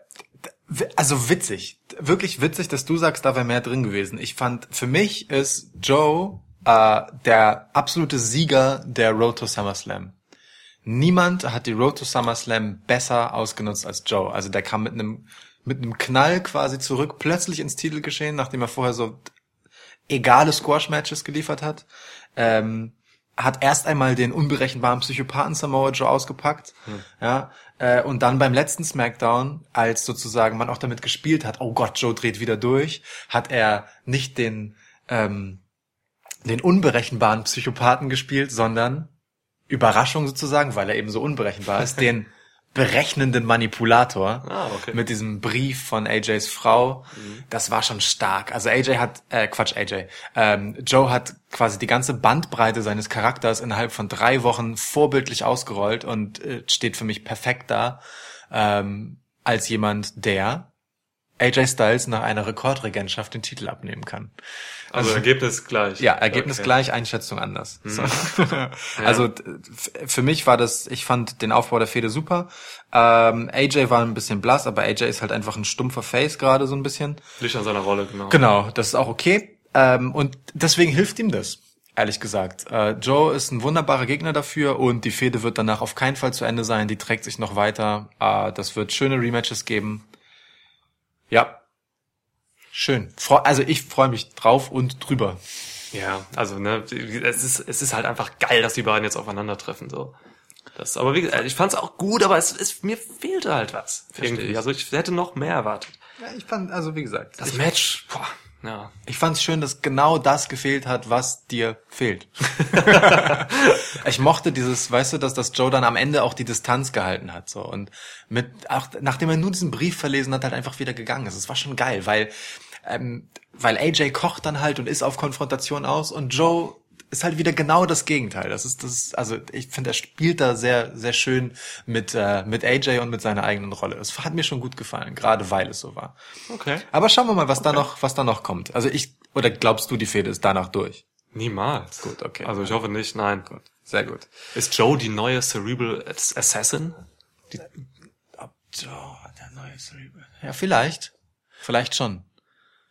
also witzig, wirklich witzig, dass du sagst, da wäre mehr drin gewesen. Ich fand, für mich ist Joe äh, der absolute Sieger der Road to SummerSlam. Niemand hat die Road to SummerSlam besser ausgenutzt als Joe. Also der kam mit einem mit einem Knall quasi zurück, plötzlich ins Titelgeschehen, nachdem er vorher so egale Squash-Matches geliefert hat. Ähm, hat erst einmal den unberechenbaren Psychopathen Samoa Joe ausgepackt, ja, äh, und dann beim letzten Smackdown, als sozusagen man auch damit gespielt hat, oh Gott, Joe dreht wieder durch, hat er nicht den ähm, den unberechenbaren Psychopathen gespielt, sondern Überraschung sozusagen, weil er eben so unberechenbar ist, *laughs* den berechnenden Manipulator Ah, okay. mit diesem Brief von AJs Frau. Das war schon stark. Also AJ hat, äh, Quatsch, AJ, ähm, Joe hat quasi die ganze Bandbreite seines Charakters innerhalb von drei Wochen vorbildlich ausgerollt und äh, steht für mich perfekt da ähm, als jemand, der AJ Styles nach einer Rekordregentschaft den Titel abnehmen kann. Also Ergebnis gleich. Ja, Ergebnis Okay. gleich, Einschätzung anders. So. *laughs* Also d- f- für mich war das, ich fand den Aufbau der Fehde super. Ähm, AJ war ein bisschen blass, aber AJ ist halt einfach ein stumpfer Face gerade so ein bisschen. Liegt an seiner Rolle, genau. Genau, das ist auch okay. Ähm, und deswegen hilft ihm das, ehrlich gesagt. Äh, Joe ist ein wunderbarer Gegner dafür und die Fehde wird danach auf keinen Fall zu Ende sein. Die trägt sich noch weiter. Äh, das wird schöne Rematches geben. Ja. Schön. Also ich freue mich drauf und drüber. Ja, also ne, es ist es ist halt einfach geil, dass die beiden jetzt aufeinandertreffen so. Das, aber wie gesagt, ich fand es auch gut, aber es, es mir fehlte halt was irgendwie. ich. Also ich hätte noch mehr erwartet. Ja, ich fand, also wie gesagt, Das Match, boah, ja. ich fand es schön, dass genau das gefehlt hat, was dir fehlt. *laughs* ich mochte dieses, weißt du, dass das Joe dann am Ende auch die Distanz gehalten hat, so und mit auch nachdem er nur diesen Brief verlesen hat, halt einfach wieder gegangen ist. Es war schon geil, weil ähm, weil AJ kocht dann halt und ist auf Konfrontation aus und Joe ist halt wieder genau das Gegenteil. Das ist das, ist, also ich finde, er spielt da sehr sehr schön mit äh, mit AJ und mit seiner eigenen Rolle. Das hat mir schon gut gefallen, gerade weil es so war. Okay. Aber schauen wir mal, was da noch, was da noch kommt. Also ich, oder glaubst du, die Fehde ist danach durch? Niemals. Gut, okay. Also ich hoffe nicht, nein. Sehr gut. Ist Joe die neue Cerebral Assassin? Ob Joe, der neue Cerebral. Ja, vielleicht. Vielleicht schon.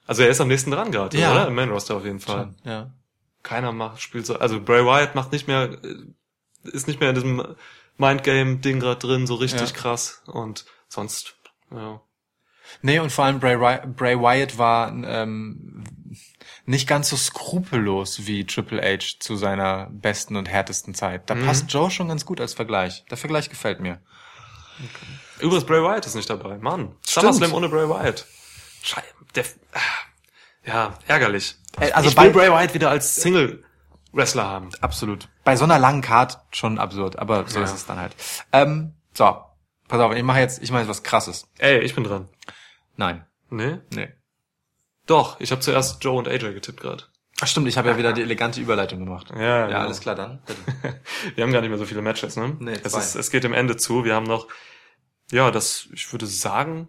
Also er ist am nächsten dran gerade, Ja. oder? Im Main Roster auf jeden Fall. Ja. Keiner macht, spielt so, also Bray Wyatt macht nicht mehr, äh, ist nicht mehr in diesem Mindgame-Ding gerade drin, so richtig Ja. krass. Und sonst, ja. Nee, und vor allem Bray, Bray Wyatt war ähm, nicht ganz so skrupellos wie Triple H zu seiner besten und härtesten Zeit. Da passt Joe schon ganz gut als Vergleich. Der Vergleich gefällt mir. Übrigens, Bray Wyatt ist nicht dabei. Mann. SummerSlam ohne Bray Wyatt. Schei der, ah, ja, ärgerlich. Äh, also ich bei- will Bray Wyatt wieder als Single-Wrestler haben. Absolut. Bei so einer langen Card schon absurd, aber so Ja. ist es dann halt. Ähm, so, pass auf, ich mache jetzt, ich mache jetzt was krasses. Ey, ich bin dran. Nein. Nee? Nee. Doch, ich habe zuerst Joe und AJ getippt gerade. Ach stimmt, ich habe ja wieder die elegante Überleitung gemacht. Ja, Ja, genau. alles klar dann. *laughs* Wir haben gar nicht mehr so viele Matches, ne? Nee, es, ist, es geht dem Ende zu. Wir haben noch, ja, das, ich würde sagen,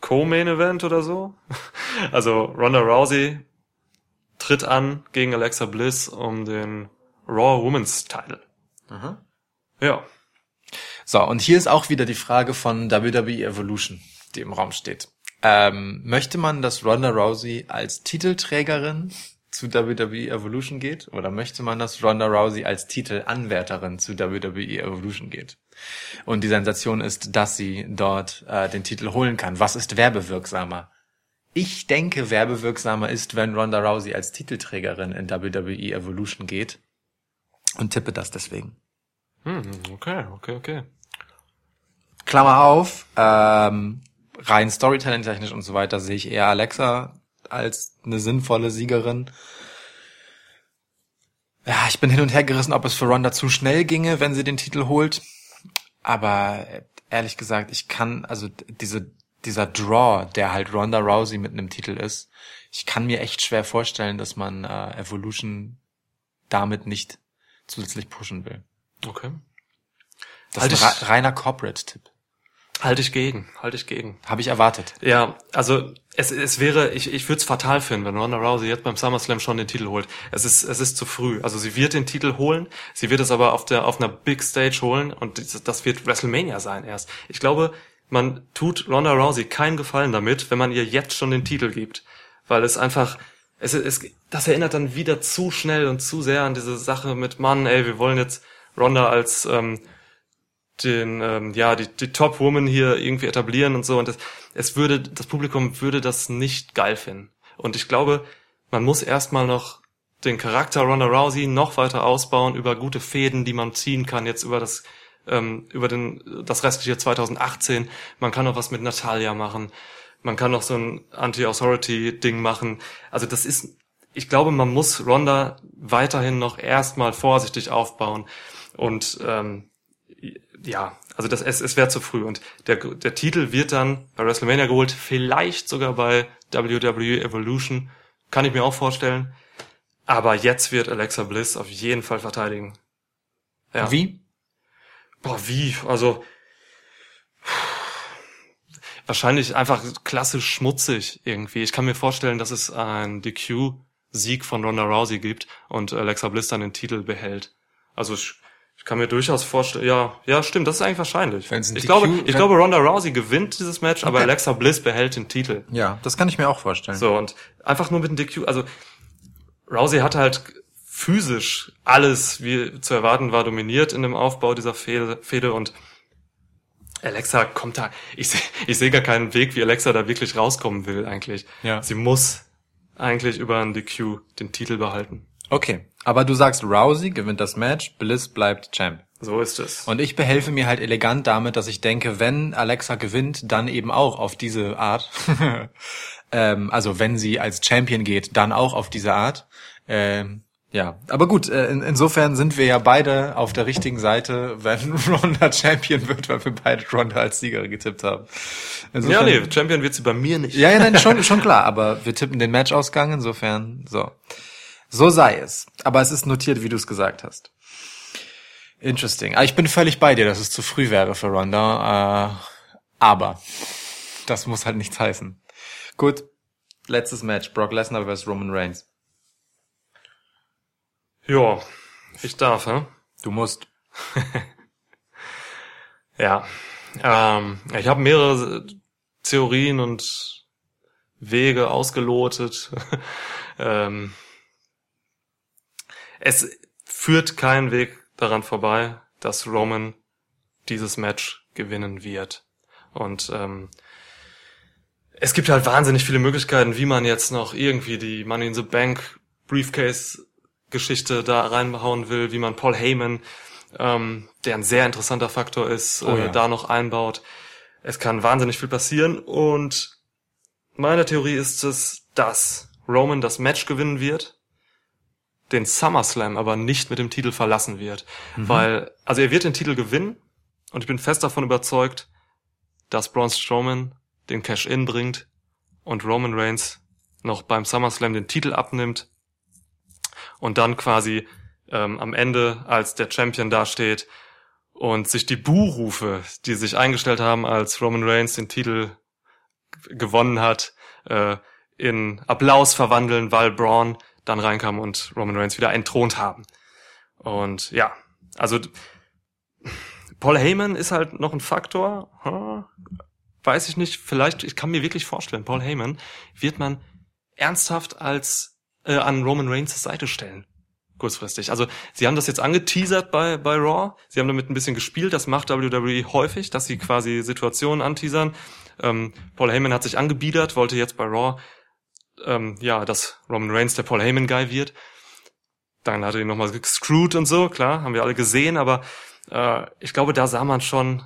Co-Main Event oder so. *laughs* Also Ronda Rousey tritt an gegen Alexa Bliss um den Raw Women's Title. Aha. Ja. So, und hier ist auch wieder die Frage von WWE Evolution, die im Raum steht. Ähm, möchte man, dass Ronda Rousey als Titelträgerin zu WWE Evolution geht? Oder möchte man, dass Ronda Rousey als Titelanwärterin zu WWE Evolution geht? Und die Sensation ist, dass sie dort äh, den Titel holen kann. Was ist werbewirksamer? Ich denke, werbewirksamer ist, wenn Ronda Rousey als Titelträgerin in WWE Evolution geht. Und tippe das deswegen. Hm, okay, okay, okay. Klammer auf, ähm, rein Storytelling-technisch und so weiter sehe ich eher Alexa als eine sinnvolle Siegerin. Ja, ich bin hin und her gerissen, ob es für Ronda zu schnell ginge, wenn sie den Titel holt. Aber ehrlich gesagt, ich kann, also diese, dieser Draw, der halt Ronda Rousey mit einem Titel ist, ich kann mir echt schwer vorstellen, dass man äh, Evolution damit nicht zusätzlich pushen will. Okay. Das Halt ist ein ich- re- reiner Corporate-Tipp. Halte ich gegen, halte ich gegen. Habe ich erwartet. Ja, also es, es wäre, ich, ich würde es fatal finden, wenn Ronda Rousey jetzt beim SummerSlam schon den Titel holt. Es ist, es ist zu früh. Also sie wird den Titel holen, sie wird es aber auf der auf einer Big Stage holen und das, wird WrestleMania sein erst. Ich glaube, man tut Ronda Rousey keinen Gefallen damit, wenn man ihr jetzt schon den Titel gibt, weil es einfach es, es das erinnert dann wieder zu schnell und zu sehr an diese Sache mit Mann, ey, wir wollen jetzt Ronda als ähm, den ähm, ja die, die Top Woman hier irgendwie etablieren und so. Und das, es würde das Publikum würde das nicht geil finden. Und ich glaube man muss erstmal noch den Charakter Ronda Rousey noch weiter ausbauen über gute Fäden die man ziehen kann jetzt über das ähm, über den das restliche 2018 man kann noch was mit Natalia machen. Man kann noch so ein Anti-Authority Ding machen. Also das ist ich glaube man muss Ronda weiterhin noch erstmal vorsichtig aufbauen. Und ähm, ja, also das, es, es wäre zu früh. Und der, der Titel wird dann bei WrestleMania geholt, vielleicht sogar bei WWE Evolution. Kann ich mir auch vorstellen. Aber jetzt wird Alexa Bliss auf jeden Fall verteidigen. Ja. Wie? Boah, wie? Also wahrscheinlich einfach klassisch schmutzig irgendwie. Ich kann mir vorstellen, dass es ein DQ-Sieg von Ronda Rousey gibt und Alexa Bliss dann den Titel behält. Also ich ich kann mir durchaus vorstellen, ja, ja, stimmt, das ist eigentlich wahrscheinlich. Ich glaube, ich wenn- glaube, Ronda Rousey gewinnt dieses Match, aber Okay. Alexa Bliss behält den Titel. Ja, das kann ich mir auch vorstellen. So, und einfach nur mit dem DQ, also Rousey hatte halt physisch alles, wie zu erwarten war, dominiert in dem Aufbau dieser Fehde, Fehde und Alexa kommt da, ich sehe ich seh gar keinen Weg, wie Alexa da wirklich rauskommen will eigentlich. Ja. Sie muss eigentlich über einen DQ den Titel behalten. Okay, aber du sagst, Rousey gewinnt das Match, Bliss bleibt Champ. So ist es. Und ich behelfe mir halt elegant damit, dass ich denke, wenn Alexa gewinnt, dann eben auch auf diese Art. *laughs* ähm, also wenn sie als Champion geht, dann auch auf diese Art. Ähm, ja, aber gut, äh, in, insofern sind wir ja beide auf der richtigen Seite, *laughs* wenn Ronda Champion wird, weil wir beide Ronda als Siegerin getippt haben. ja, Insofern- nee, Champion wird sie bei mir nicht. Ja, ja, nein, schon, schon klar, aber wir tippen den Matchausgang, insofern, so. So sei es. Aber es ist notiert, wie du es gesagt hast. Interesting. Aber ich bin völlig bei dir, dass es zu früh wäre für Ronda. Äh, aber das muss halt nichts heißen. Gut. Letztes Match. Brock Lesnar vs. Roman Reigns. Ja, ich darf, hä? Du musst. *laughs* Ja. Ähm, ich habe mehrere Theorien und Wege ausgelotet. *laughs* ähm, es führt kein Weg daran vorbei, dass Roman dieses Match gewinnen wird. Und ähm, es gibt halt wahnsinnig viele Möglichkeiten, wie man jetzt noch irgendwie die Money in the Bank Briefcase Geschichte da reinhauen will, wie man Paul Heyman, ähm, der ein sehr interessanter Faktor ist, Oh äh, ja. da noch einbaut. Es kann wahnsinnig viel passieren und meine Theorie ist es, dass Roman das Match gewinnen wird, den SummerSlam aber nicht mit dem Titel verlassen wird, weil also er wird den Titel gewinnen und ich bin fest davon überzeugt, dass Braun Strowman den Cash-In bringt und Roman Reigns noch beim SummerSlam den Titel abnimmt und dann quasi ähm, am Ende als der Champion dasteht und sich die Buhrufe, die sich eingestellt haben, als Roman Reigns den Titel gewonnen hat, äh, in Applaus verwandeln, weil Braun dann reinkam und Roman Reigns wieder entthront haben. Und ja, also Paul Heyman ist halt noch ein Faktor. Hm, weiß ich nicht, vielleicht, ich kann mir wirklich vorstellen, Paul Heyman wird man ernsthaft als äh, an Roman Reigns Seite stellen. Kurzfristig. Also sie haben das jetzt angeteasert bei, bei Raw. Sie haben damit ein bisschen gespielt. Das macht WWE häufig, dass sie quasi Situationen anteasern. Ähm, Paul Heyman hat sich angebiedert, wollte jetzt bei Raw ähm, ja, dass Roman Reigns der Paul Heyman Guy wird. Dann hat er ihn nochmal gescrewt und so, klar, haben wir alle gesehen, aber äh, ich glaube, da sah man schon,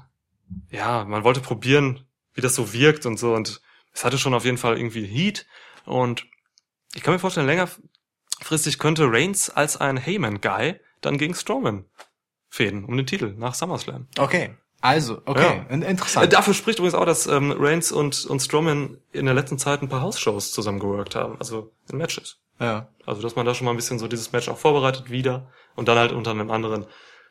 ja, man wollte probieren, wie das so wirkt und so und es hatte schon auf jeden Fall irgendwie Heat und ich kann mir vorstellen, längerfristig könnte Reigns als ein Heyman Guy dann gegen Strowman fäden um den Titel nach SummerSlam. Okay. Also, okay. Äh, Interessant. Dafür spricht übrigens auch, dass ähm, Reigns und, und Strowman in der letzten Zeit ein paar House-Shows zusammengeworkt haben, also in Matches. ja. Also, dass man da schon mal ein bisschen so dieses Match auch vorbereitet wieder und dann halt unter einem anderen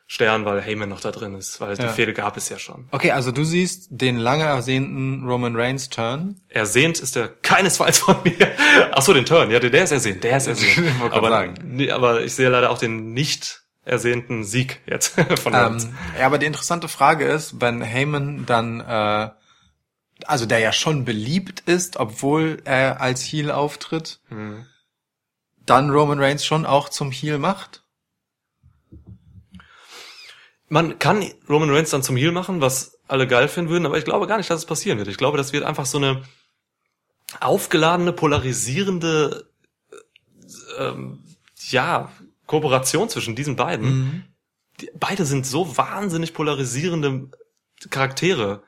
Stern, weil Heyman noch da drin ist, weil Ja. die Fehde gab es ja schon. Okay, also du siehst den lange ersehnten Roman Reigns Turn. Ersehnt ist er keinesfalls von mir. Ach so, den Turn, ja, der der ist ersehnt, der ist ersehnt. *laughs* Aber, sagen. nee, aber ich sehe leider auch den nicht ersehnten Sieg jetzt *laughs* von. Ähm, ja, aber die interessante Frage ist, wenn Heyman dann, äh, also der ja schon beliebt ist, obwohl er als Heel auftritt, Hm. dann Roman Reigns schon auch zum Heel macht. Man kann Roman Reigns dann zum Heel machen, was alle geil finden würden, aber ich glaube gar nicht, dass es passieren wird. Ich glaube, das wird einfach so eine aufgeladene, polarisierende, äh, ähm, ja, Kooperation zwischen diesen beiden. Die, beide sind so wahnsinnig polarisierende Charaktere.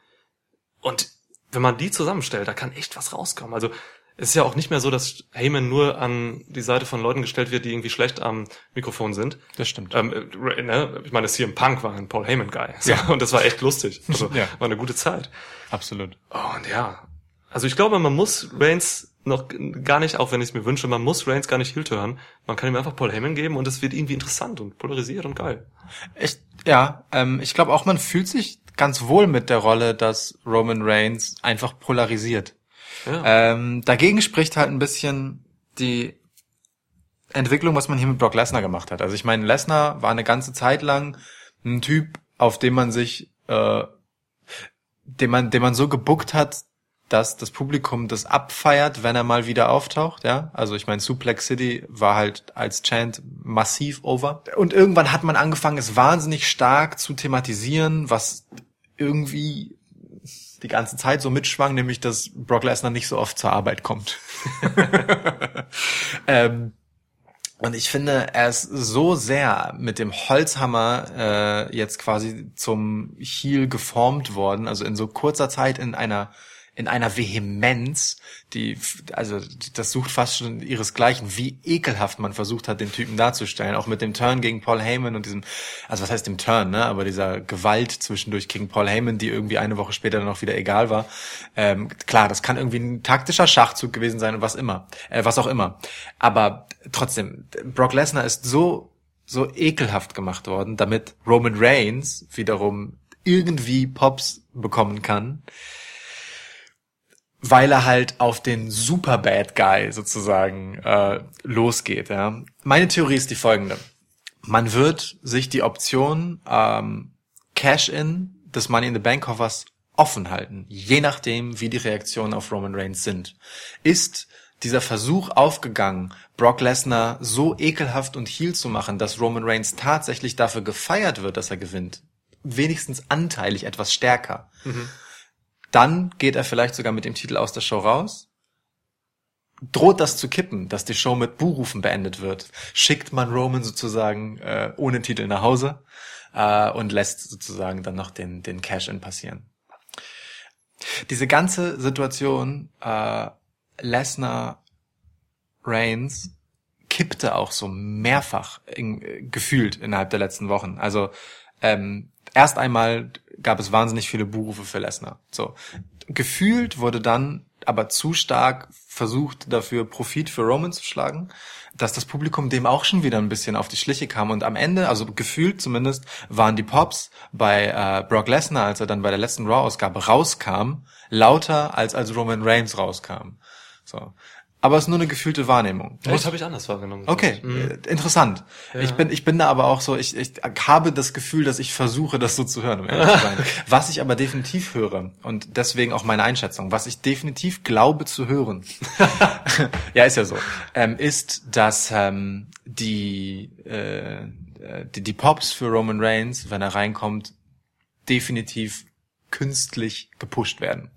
Und wenn man die zusammenstellt, da kann echt was rauskommen. Also es ist ja auch nicht mehr so, dass Heyman nur an die Seite von Leuten gestellt wird, die irgendwie schlecht am Mikrofon sind. Das stimmt. Ähm, äh, ne, ich meine, CM Punk war ein Paul Heyman Guy. So, Ja. *laughs* Und das war echt lustig. *laughs* Also Ja. war eine gute Zeit. Absolut. Und ja. Also ich glaube, man muss Reigns noch gar nicht, auch wenn ich es mir wünsche, man muss Reigns gar nicht heel turnen. Man kann ihm einfach Paul Heyman geben und es wird irgendwie interessant und polarisiert und geil. Ich, ja, ähm, ich glaube auch, man fühlt sich ganz wohl mit der Rolle, dass Roman Reigns einfach polarisiert. Ja. Ähm, dagegen spricht halt ein bisschen die Entwicklung, was man hier mit Brock Lesnar gemacht hat. Also ich meine, Lesnar war eine ganze Zeit lang ein Typ, auf den man sich, äh, den man, den man so gebuckt hat, dass das Publikum das abfeiert, wenn er mal wieder auftaucht, ja. Also ich meine, Suplex City war halt als Chant massiv over. Und irgendwann hat man angefangen, es wahnsinnig stark zu thematisieren, was irgendwie die ganze Zeit so mitschwang, nämlich dass Brock Lesnar nicht so oft zur Arbeit kommt. *laughs* ähm, und ich finde, er ist so sehr mit dem Holzhammer äh, jetzt quasi zum Heel geformt worden, also in so kurzer Zeit in einer in einer Vehemenz, die, also das sucht fast schon ihresgleichen, wie ekelhaft man versucht hat, den Typen darzustellen, auch mit dem Turn gegen Paul Heyman und diesem, also was heißt dem Turn, ne, aber dieser Gewalt zwischendurch gegen Paul Heyman, die irgendwie eine Woche später dann auch wieder egal war. Ähm, klar, das kann irgendwie ein taktischer Schachzug gewesen sein und was immer, äh, was auch immer. Aber trotzdem, Brock Lesnar ist so, so ekelhaft gemacht worden, damit Roman Reigns wiederum irgendwie Pops bekommen kann weil er halt auf den Super Bad Guy sozusagen äh, losgeht. Ja. Meine Theorie ist die folgende. Man wird sich die Option ähm, Cash-In des Money in the Bank Koffers offen halten, je nachdem, wie die Reaktionen auf Roman Reigns sind. Ist dieser Versuch aufgegangen, Brock Lesnar so ekelhaft und heel zu machen, dass Roman Reigns tatsächlich dafür gefeiert wird, dass er gewinnt, wenigstens anteilig etwas stärker. Dann geht er vielleicht sogar mit dem Titel aus der Show raus. Droht das zu kippen, dass die Show mit Buhrufen beendet wird, schickt man Roman sozusagen äh, ohne Titel nach Hause äh, und lässt sozusagen dann noch den, den Cash-In passieren. Diese ganze Situation, äh, Lesnar, Reigns, kippte auch so mehrfach in, äh, gefühlt innerhalb der letzten Wochen. Also ähm, erst einmal gab es wahnsinnig viele Buhrufe für Lesnar. So gefühlt wurde dann aber zu stark versucht, dafür Profit für Roman zu schlagen, dass das Publikum dem auch schon wieder ein bisschen auf die Schliche kam. Und am Ende, also gefühlt zumindest, waren die Pops bei äh, Brock Lesnar, als er dann bei der letzten Raw-Ausgabe rauskam, lauter als als Roman Reigns rauskam. So. Aber es ist nur eine gefühlte Wahrnehmung. Das habe ich anders wahrgenommen. Okay, Mhm. äh, interessant. Ich bin, ich bin da aber auch so, ich, ich habe das Gefühl, dass ich versuche, das so zu hören, um ehrlich zu sein. *laughs* Was ich aber definitiv höre, und deswegen auch meine Einschätzung, was ich definitiv glaube zu hören, *laughs* *laughs* ja, ist ja so, ähm, ist, dass ähm, die, äh, die, die Pops für Roman Reigns, wenn er reinkommt, definitiv künstlich gepusht werden.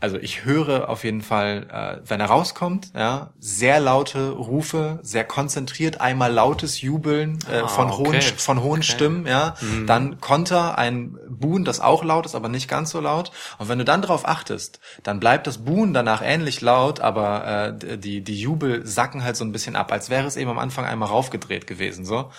Also ich höre auf jeden Fall, äh, wenn er rauskommt, ja, sehr laute Rufe, sehr konzentriert, einmal lautes Jubeln äh, Ah, von hohen okay. von hohen Okay. Stimmen, ja, dann Konter, ein Buhen, das auch laut ist, aber nicht ganz so laut. Und wenn du dann darauf achtest, dann bleibt das Buhen danach ähnlich laut, aber äh, die die Jubel sacken halt so ein bisschen ab, als wäre es eben am Anfang einmal raufgedreht gewesen, so.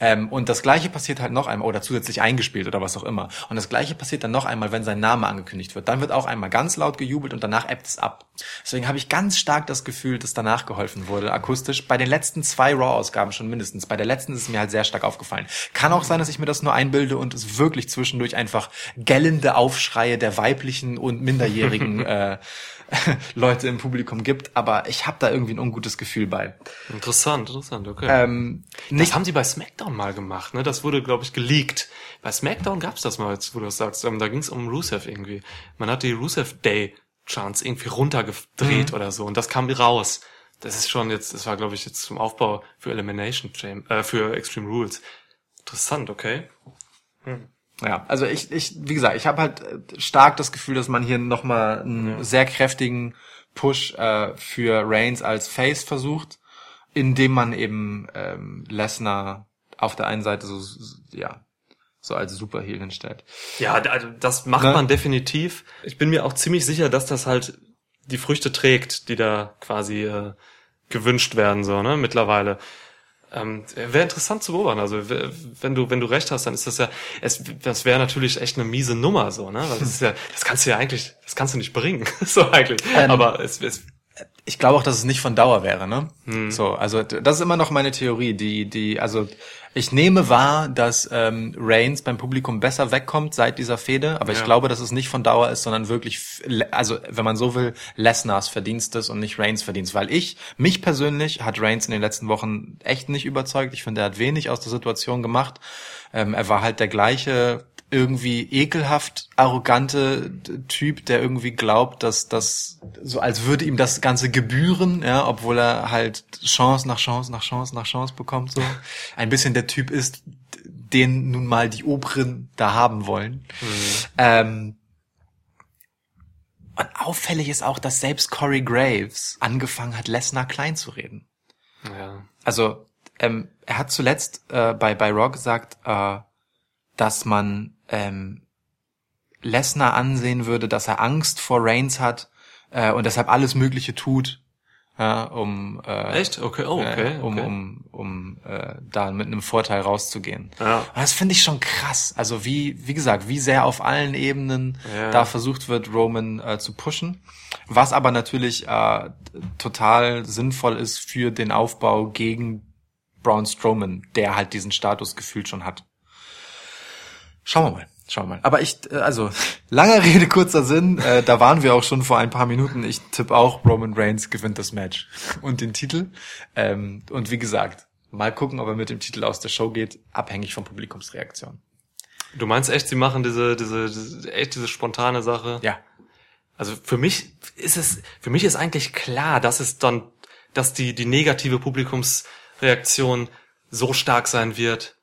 Ähm, und das Gleiche passiert halt noch einmal oder zusätzlich eingespielt oder was auch immer. Und das Gleiche passiert dann noch einmal, wenn sein Name angekündigt wird. Dann wird auch einmal ganz laut gejubelt gejubelt und danach ebbt es ab. Deswegen habe ich ganz stark das Gefühl, dass danach geholfen wurde, akustisch. Bei den letzten zwei Raw-Ausgaben schon mindestens. Bei der letzten ist es mir halt sehr stark aufgefallen. Kann auch sein, dass ich mir das nur einbilde und es wirklich zwischendurch einfach gellende Aufschreie der weiblichen und minderjährigen *laughs* äh, *laughs* Leute im Publikum gibt. Aber ich habe da irgendwie ein ungutes Gefühl bei. Interessant, interessant, okay. Ähm, das haben sie bei SmackDown mal gemacht, ne? Das wurde, glaube ich, geleakt. Bei SmackDown gab's das mal, jetzt, wo du das sagst. Ähm, da ging's um Rusev irgendwie. Man hat die Rusev Day Chance irgendwie runtergedreht oder so und das kam raus. Das ist schon jetzt, das war, glaube ich, jetzt zum Aufbau für Elimination Chamber, äh, für Extreme Rules. Interessant, okay. Ja, also ich, ich, wie gesagt, ich habe halt äh, stark das Gefühl, dass man hier nochmal einen sehr kräftigen Push äh, für Reigns als Face versucht, indem man eben ähm, Lesnar auf der einen Seite so, so ja so als Superheel hinstellt. Ja, also das macht Ne? man definitiv. Ich bin mir auch ziemlich sicher, dass das halt die Früchte trägt, die da quasi äh, gewünscht werden, so, ne, mittlerweile. Ähm, wäre interessant zu beobachten. Also wenn du wenn du recht hast, dann ist das ja es das wäre natürlich echt eine miese Nummer so, ne? Weil das ist ja das kannst du ja eigentlich das kannst du nicht bringen *laughs* so eigentlich. Ähm, Aber es, es Ich glaube auch, dass es nicht von Dauer wäre, ne? So, also das ist immer noch meine Theorie, die, die, also ich nehme wahr, dass ähm, Reigns beim Publikum besser wegkommt seit dieser Fehde, aber ich Ja. glaube, dass es nicht von Dauer ist, sondern wirklich, also wenn man so will, Lesnars Verdienst ist und nicht Reigns Verdienst, weil ich, mich persönlich hat Reigns in den letzten Wochen echt nicht überzeugt. Ich finde, er hat wenig aus der Situation gemacht. Ähm, er war halt der gleiche irgendwie ekelhaft arrogante Typ, der irgendwie glaubt, dass das so als würde ihm das ganze gebühren, ja, obwohl er halt Chance nach Chance nach Chance nach Chance bekommt so. Ein bisschen der Typ ist, den nun mal die Oberen da haben wollen. Ähm, und auffällig ist auch, dass selbst Corey Graves angefangen hat, Lesnar klein zu reden. ja. Also ähm, er hat zuletzt äh, bei bei Raw gesagt, äh, dass man ähm, Lesnar ansehen würde, dass er Angst vor Reigns hat äh, und deshalb alles Mögliche tut, ja, um äh, Echt? Okay, oh, okay, äh, um okay. um um äh, da mit einem Vorteil rauszugehen. Ja. Und das finde ich schon krass. Also wie wie gesagt, wie sehr auf allen Ebenen Ja. da versucht wird, Roman äh, zu pushen, was aber natürlich äh, total sinnvoll ist für den Aufbau gegen Braun Strowman, der halt diesen Status gefühlt schon hat. Schauen wir mal. Schauen wir mal. Aber ich, äh, also, lange *laughs* Rede, kurzer Sinn, äh, da waren wir auch schon vor ein paar Minuten. Ich tippe auch, Roman Reigns gewinnt das Match und den Titel. Ähm, und wie gesagt, mal gucken, ob er mit dem Titel aus der Show geht, abhängig von Publikumsreaktion. Du meinst echt, sie machen diese diese, diese echt diese spontane Sache? Ja. Also für mich ist es, für mich ist eigentlich klar, dass es dann, dass die, die negative Publikumsreaktion so stark sein wird,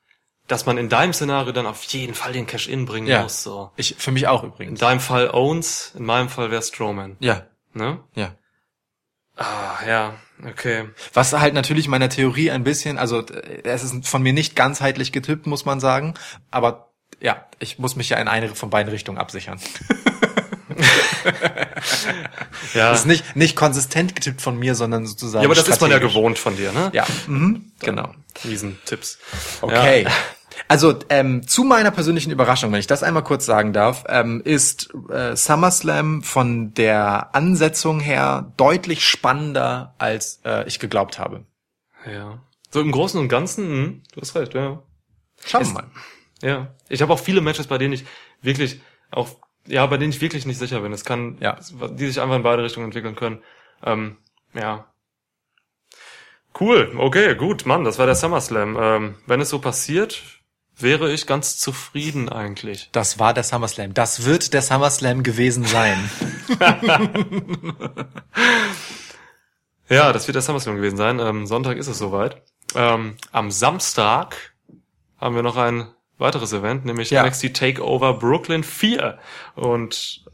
dass man in deinem Szenario dann auf jeden Fall den Cash-In bringen Ja. muss, so. Ich, für mich auch In übrigens. deinem Fall Owens, in meinem Fall wäre Strowman, Ja, ne? ja. Ah, ja, okay. Was halt natürlich meiner Theorie ein bisschen, also äh, es ist von mir nicht ganzheitlich getippt, muss man sagen, aber ja, ich muss mich ja in eine von beiden Richtungen absichern. *laughs* Ja, Das ist nicht, nicht konsistent getippt von mir, sondern sozusagen. ja aber das ist man ja gewohnt von dir, ne? Ja, mhm, genau. Riesentipps. Okay. Ja. Also ähm, zu meiner persönlichen Überraschung, wenn ich das einmal kurz sagen darf, ähm, ist äh, SummerSlam von der Ansetzung her deutlich spannender, als äh, ich geglaubt habe. Ja. So im Großen und Ganzen, hm, du hast recht, ja. Schauen wir mal. Ja, ich habe auch viele Matches, bei denen ich wirklich auch, ja, bei denen ich wirklich nicht sicher bin. Es kann, Ja. die sich einfach in beide Richtungen entwickeln können. Ähm, ja. Cool, okay, gut, Mann, das war der SummerSlam. Ähm, wenn es so passiert, wäre ich ganz zufrieden eigentlich. Das war der SummerSlam. Das wird der SummerSlam gewesen sein. *laughs* Ja, das wird der SummerSlam gewesen sein. Ähm, Sonntag ist es soweit. Ähm, am Samstag haben wir noch ein weiteres Event, nämlich Ja. NXT Takeover Brooklyn 4. Und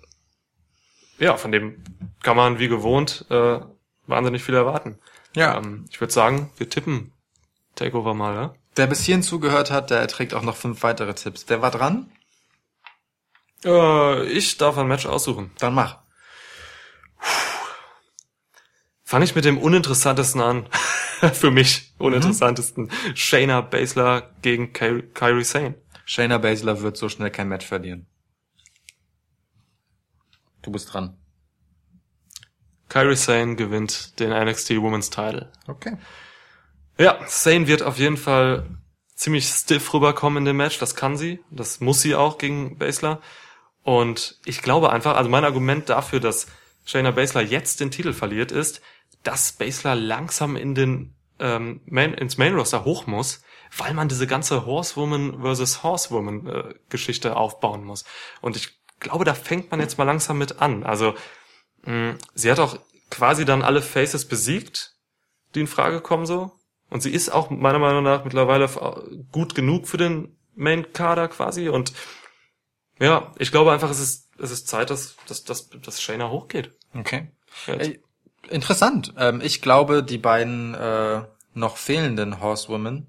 ja, von dem kann man wie gewohnt äh, wahnsinnig viel erwarten. Ja. Ähm, ich würde sagen, wir tippen Takeover mal, ja? Wer bis hierhin zugehört hat, der erträgt auch noch fünf weitere Tipps. Wer war dran? Äh, ich darf ein Match aussuchen. Dann mach. Fange ich mit dem uninteressantesten an. *laughs* Für mich uninteressantesten. Shayna Baszler gegen Ky Kyrie Sane. Shayna Baszler wird so schnell kein Match verlieren. Du bist dran. Kyrie Sane gewinnt den NXT Women's Title. Okay. Ja, Sane wird auf jeden Fall ziemlich stiff rüberkommen in dem Match. Das kann sie. Das muss sie auch gegen Baszler. Und ich glaube einfach, also mein Argument dafür, dass Shayna Baszler jetzt den Titel verliert, ist, dass Baszler langsam in den ähm, Main, ins Main Roster hoch muss, weil man diese ganze Horsewoman versus Horsewoman äh, Geschichte aufbauen muss. Und ich glaube, da fängt man jetzt mal langsam mit an. Also mh, sie hat auch quasi dann alle Faces besiegt, die in Frage kommen so. Und sie ist auch meiner Meinung nach mittlerweile gut genug für den Main-Kader quasi. Und ja, ich glaube einfach, es ist, es ist Zeit, dass, dass, dass, dass Shayna hochgeht. Okay. Ey, interessant. Ähm, ich glaube, die beiden äh, noch fehlenden Horsewomen,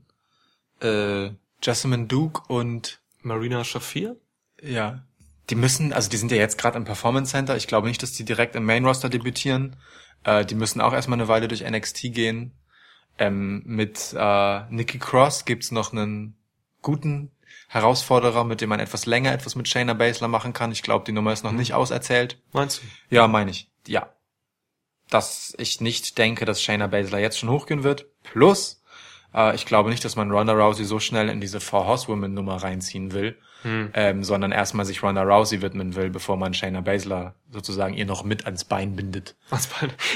äh, Jessamine Duke und Marina Shafir? ja, die müssen, also die sind ja jetzt gerade im Performance Center. Ich glaube nicht, dass die direkt im Main Roster debütieren. Äh, die müssen auch erstmal eine Weile durch NXT gehen. Ähm, mit äh, Nikki Cross gibt's noch einen guten Herausforderer, mit dem man etwas länger etwas mit Shayna Baszler machen kann. Ich glaube, die Nummer ist noch nicht auserzählt. Meinst du? Ja, meine ich. Ja. Dass ich nicht denke, dass Shayna Baszler jetzt schon hochgehen wird. Plus, äh, ich glaube nicht, dass man Ronda Rousey so schnell in diese Four Horsewomen Nummer reinziehen will, ähm, sondern erstmal sich Ronda Rousey widmen will, bevor man Shayna Baszler sozusagen ihr noch mit ans Bein bindet.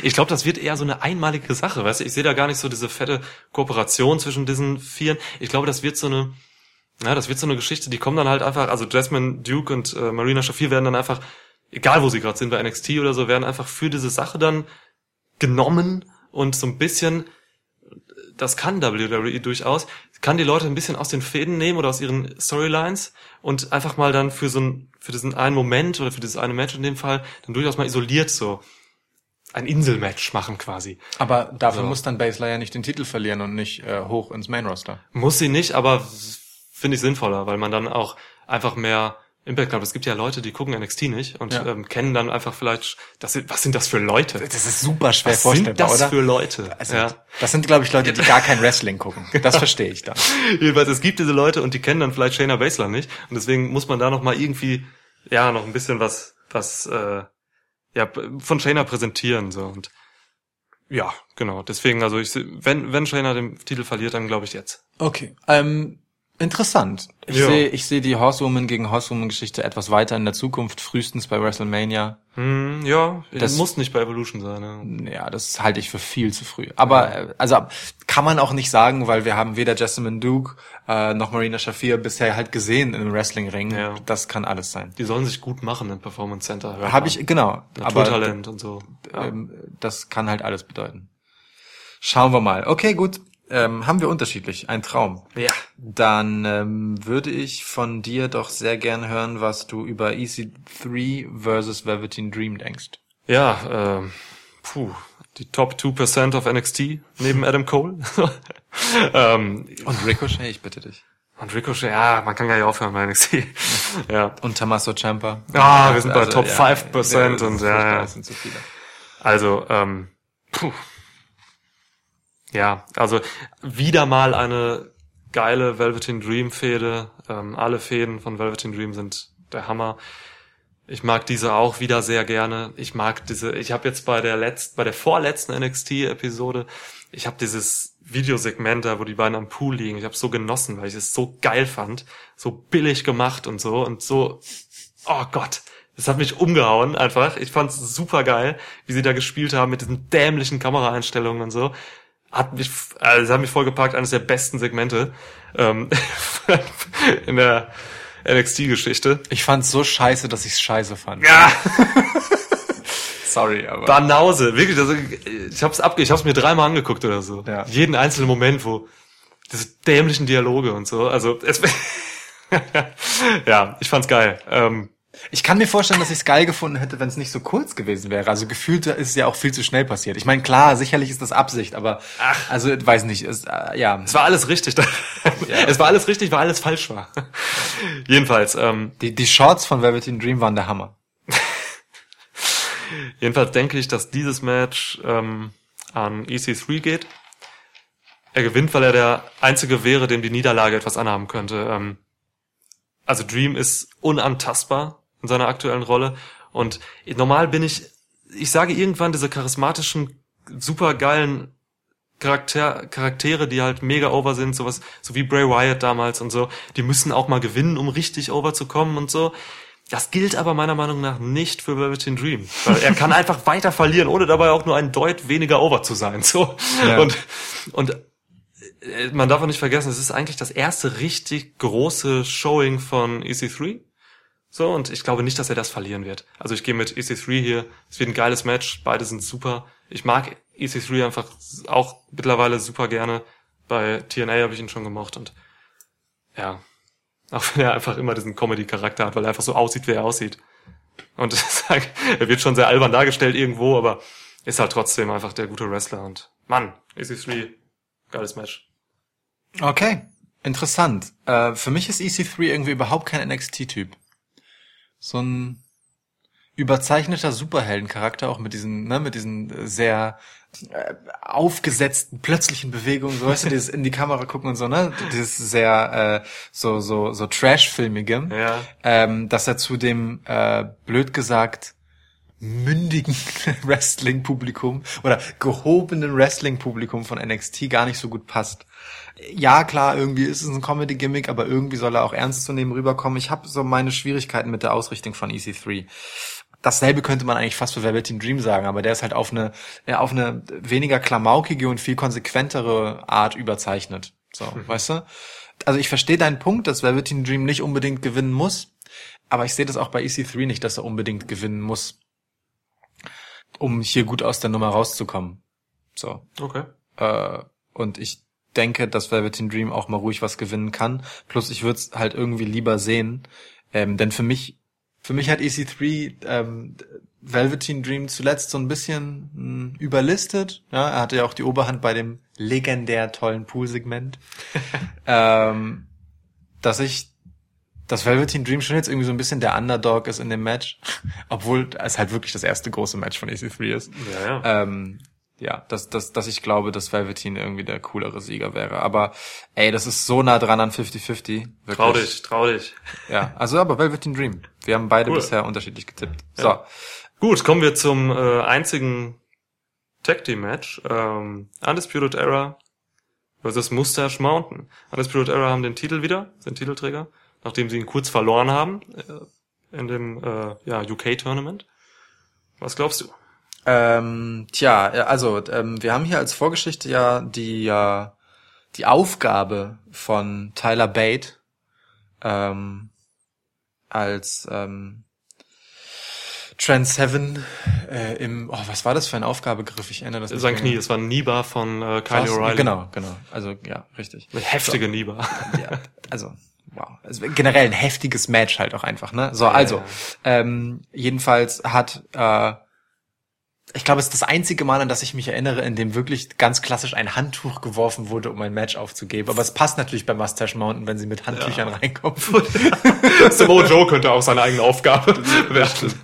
Ich glaube, das wird eher so eine einmalige Sache, weißt du? Ich sehe da gar nicht so diese fette Kooperation zwischen diesen Vieren. Ich glaube, das wird so eine, ja, das wird so eine Geschichte, die kommen dann halt einfach, also Jasmine Duke und äh, Marina Shafir werden dann einfach, egal wo sie gerade sind, bei NXT oder so, werden einfach für diese Sache dann genommen und so ein bisschen, das kann WWE durchaus, kann die Leute ein bisschen aus den Fäden nehmen oder aus ihren Storylines und einfach mal dann für so ein, für diesen einen Moment oder für dieses eine Match in dem Fall dann durchaus mal isoliert so ein Inselmatch machen quasi. Aber dafür So. muss dann Baszler ja nicht den Titel verlieren und nicht äh, hoch ins Main Roster. Muss sie nicht, aber finde ich sinnvoller, weil man dann auch einfach mehr Impact hat. Es gibt ja Leute, die gucken NXT nicht und Ja. ähm, kennen dann einfach vielleicht, das sind, was sind das für Leute? Das ist super schwer Was sind vorstellbar, das oder? für Leute? Also, ja. Das sind, glaube ich, Leute, die gar kein Wrestling gucken. *laughs* Das verstehe ich dann. Jedenfalls, es gibt diese Leute und die kennen dann vielleicht Shayna Baszler nicht und deswegen muss man da noch mal irgendwie, ja, noch ein bisschen was, was, äh, ja, von Shayna präsentieren so und ja, genau. Deswegen, also ich, wenn wenn Shayna den Titel verliert, dann glaube ich jetzt. Okay. Ähm, interessant. Ich Ja. sehe ich sehe die Horsewoman gegen Horsewoman Geschichte etwas weiter in der Zukunft, frühestens bei WrestleMania. Hm, ja, das muss nicht bei Evolution sein. Ja. Ja, das halte ich für viel zu früh. Aber äh, also kann man auch nicht sagen, weil wir haben weder Jessamine Duke äh, noch Marina Shafir bisher halt gesehen in einem Wrestlingring. Ja. Das kann alles sein. Die sollen sich gut machen im Performance Center. Habe ich genau. Aber Naturtalent und so. Ja. ähm, das kann halt alles bedeuten. Schauen wir mal. Okay, gut. Ähm, haben wir unterschiedlich. Ein Traum. ja. Dann ähm, würde ich von dir doch sehr gern hören, was du über EC3 versus Velveteen Dream denkst. Ja, ähm, puh, die Top 2% of NXT neben Adam Cole. *laughs* ähm, Und Ricochet, ich bitte dich. und Ricochet, ja, man kann gar nicht aufhören bei NXT. *laughs* ja. Und Tommaso Ciampa. Ah, wir sind bei Top ja, 5% das ist und ja, ja. Das sind zu viele. Also, ähm, puh. Ja, also wieder mal eine geile Velveteen Dream Fehde. Ähm, alle Fäden von Velveteen Dream sind der Hammer. Ich mag diese auch wieder sehr gerne. Ich mag diese, ich habe jetzt bei der letzten, bei der vorletzten NXT-Episode, ich habe dieses Videosegment da, wo die beiden am Pool liegen. Ich habe so genossen, weil ich es so geil fand, so billig gemacht und so und so. Oh Gott, das hat mich umgehauen einfach. Ich fand's super geil, wie sie da gespielt haben mit diesen dämlichen Kameraeinstellungen und so. Hat mich, also das hat mich vollgepackt, eines der besten Segmente ähm, *laughs* in der NXT-Geschichte. Ich fand's so scheiße, dass ich's scheiße fand. Ja, *laughs* Sorry, aber. Banause, wirklich. Also, ich hab's abge, ich hab's mir dreimal angeguckt oder so. Ja. Jeden einzelnen Moment, wo diese dämlichen Dialoge und so. Also es, *laughs* ja, ich fand's geil. Ähm, Ich kann mir vorstellen, dass ich's geil gefunden hätte, wenn es nicht so kurz gewesen wäre. Also gefühlt ist es ja auch viel zu schnell passiert. Ich meine, klar, sicherlich ist das Absicht, aber Ach. also weiß nicht, ist, äh, ja. es war alles richtig. *laughs* Es war alles richtig, weil alles falsch war. Jedenfalls, ähm, Die, die Shorts von Velveteen Dream waren der Hammer. *laughs* Jedenfalls denke ich, dass dieses Match ähm, an EC3 geht. Er gewinnt, weil er der Einzige wäre, dem die Niederlage etwas anhaben könnte. Ähm, also Dream ist unantastbar in seiner aktuellen Rolle. Und normal bin ich ich sage irgendwann diese charismatischen, supergeilen Charakter, Charaktere, die halt mega over sind, sowas, so wie Bray Wyatt damals und so, die müssen auch mal gewinnen, um richtig over zu kommen und so. Das gilt aber meiner Meinung nach nicht für Velveteen Dream. Weil er kann *laughs* einfach weiter verlieren, ohne dabei auch nur ein Deut weniger over zu sein. So. Ja. Und, und äh, man darf auch nicht vergessen, es ist eigentlich das erste richtig große Showing von EC3. So, und ich glaube nicht, dass er das verlieren wird. Also ich gehe mit EC3 hier. Es wird ein geiles Match. Beide sind super. Ich mag EC3 einfach auch mittlerweile super gerne. Bei TNA habe ich ihn schon gemocht und ja, auch wenn er einfach immer diesen Comedy-Charakter hat, weil er einfach so aussieht, wie er aussieht. Und *laughs* er wird schon sehr albern dargestellt irgendwo, aber ist halt trotzdem einfach der gute Wrestler und Mann, EC3, geiles Match. Okay, interessant. Äh, für mich ist EC3 irgendwie überhaupt kein NXT-Typ. So ein überzeichneter Superheldencharakter, auch mit diesen, ne, mit diesen äh, sehr äh, aufgesetzten, plötzlichen Bewegungen, so weißt du, dieses in die Kamera gucken und so, ne? Dieses sehr äh, so, so, so Trash-filmige. Ja. Ähm, dass er zu dem, äh, blöd gesagt, mündigen *laughs* Wrestling-Publikum oder gehobenen Wrestling-Publikum von NXT gar nicht so gut passt. Ja, klar, irgendwie ist es ein Comedy-Gimmick, aber irgendwie soll er auch ernst zu nehmen rüberkommen. Ich habe so meine Schwierigkeiten mit der Ausrichtung von EC3. Dasselbe könnte man eigentlich fast für Velveteen Dream sagen, aber der ist halt auf eine, äh, auf eine weniger klamaukige und viel konsequentere Art überzeichnet. So, weißt du? Also ich verstehe deinen Punkt, dass Velveteen Dream nicht unbedingt gewinnen muss, aber ich sehe das auch bei EC3 nicht, dass er unbedingt gewinnen muss, um hier gut aus der Nummer rauszukommen. So. Okay. Äh, und ich denke, dass Velveteen Dream auch mal ruhig was gewinnen kann. Plus ich würde es halt irgendwie lieber sehen. Ähm, denn für mich, für mich hat EC3 ähm, Velveteen Dream zuletzt so ein bisschen mh, überlistet. Ja, er hatte ja auch die Oberhand bei dem legendär tollen Pool-Segment. *laughs* ähm, dass ich dass Velveteen Dream schon jetzt irgendwie so ein bisschen der Underdog ist in dem Match, *laughs* obwohl es halt wirklich das erste große Match von EC3 ist. Ja, ja. Ähm, ja, dass, dass, dass ich glaube, dass Velveteen irgendwie der coolere Sieger wäre. Aber ey, das ist so nah dran an 50-50. wirklich. trau dich, trau dich. Ja, also aber Velveteen Dream. Wir haben beide Cool. bisher unterschiedlich getippt. So. Ja. Gut, kommen wir zum äh, einzigen Tag Team Match. Ähm, Undisputed Era versus Mustache Mountain. Undisputed Era haben den Titel wieder, sind Titelträger, nachdem sie ihn kurz verloren haben äh, in dem äh, ja, UK Tournament. Was glaubst du? Ähm, tja, ja, also ähm, wir haben hier als Vorgeschichte ja die ja die Aufgabe von Tyler Bate ähm, als ähm, Trans Seven äh, im oh, was war das für ein Aufgabegriff? Ich erinnere das nicht Sein. Knie, es war ein Niba von äh, Kyle? O'Reilly. Genau, genau. Also ja, richtig. Eine heftige Niba. ja, also wow, also generell ein heftiges Match halt auch einfach, ne? So, also ja. ähm, jedenfalls hat äh, ich glaube, es ist das einzige Mal, an das ich mich erinnere, in dem wirklich ganz klassisch ein Handtuch geworfen wurde, um ein Match aufzugeben. Aber es passt natürlich bei Mustache Mountain, wenn sie mit Handtüchern reinkommen. *laughs* Samoa Joe könnte auch seine eigene Aufgabe *laughs* werden.